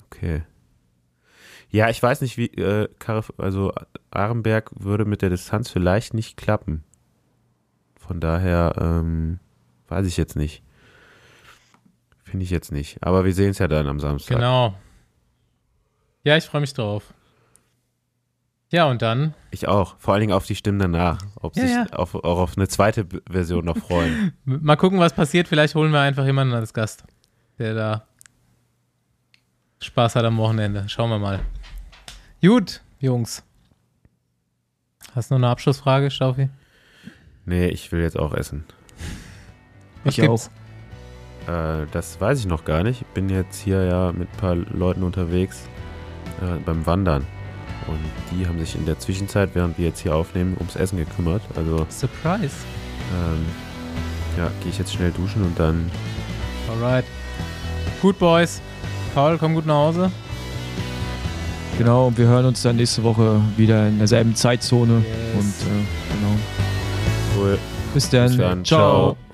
okay. Ja, ich weiß nicht, wie, äh, also Arenberg würde mit der Distanz vielleicht nicht klappen. Von daher, ähm, weiß ich jetzt nicht. Finde ich jetzt nicht. Aber wir sehen es ja dann am Samstag. Genau. Ja, ich freue mich drauf. Ja, und dann Ich auch. Vor allen Dingen auf die Stimmen danach. Ob Ja, sich ja. Auf, auch auf eine zweite Version noch freuen. mal gucken, was passiert. Vielleicht holen wir einfach jemanden als Gast, der da Spaß hat am Wochenende. Schauen wir mal. Gut, Jungs. Hast du noch eine Abschlussfrage, Staufi? nee, ich will jetzt auch essen. Was Ich gibt's? Äh, das weiß ich noch gar nicht. Ich bin jetzt hier ja mit ein paar Leuten unterwegs äh, beim Wandern. Und die haben sich in der Zwischenzeit, während wir jetzt hier aufnehmen, ums Essen gekümmert. Also Surprise. ähm, ja, gehe ich jetzt schnell duschen und dann Alright. Gut, Boys. Paul, komm gut nach Hause. Genau, und wir hören uns dann nächste Woche wieder in derselben Zeitzone. Yes. Und äh, genau. wohl. Bis dann. Bis dann. Ciao. Ciao.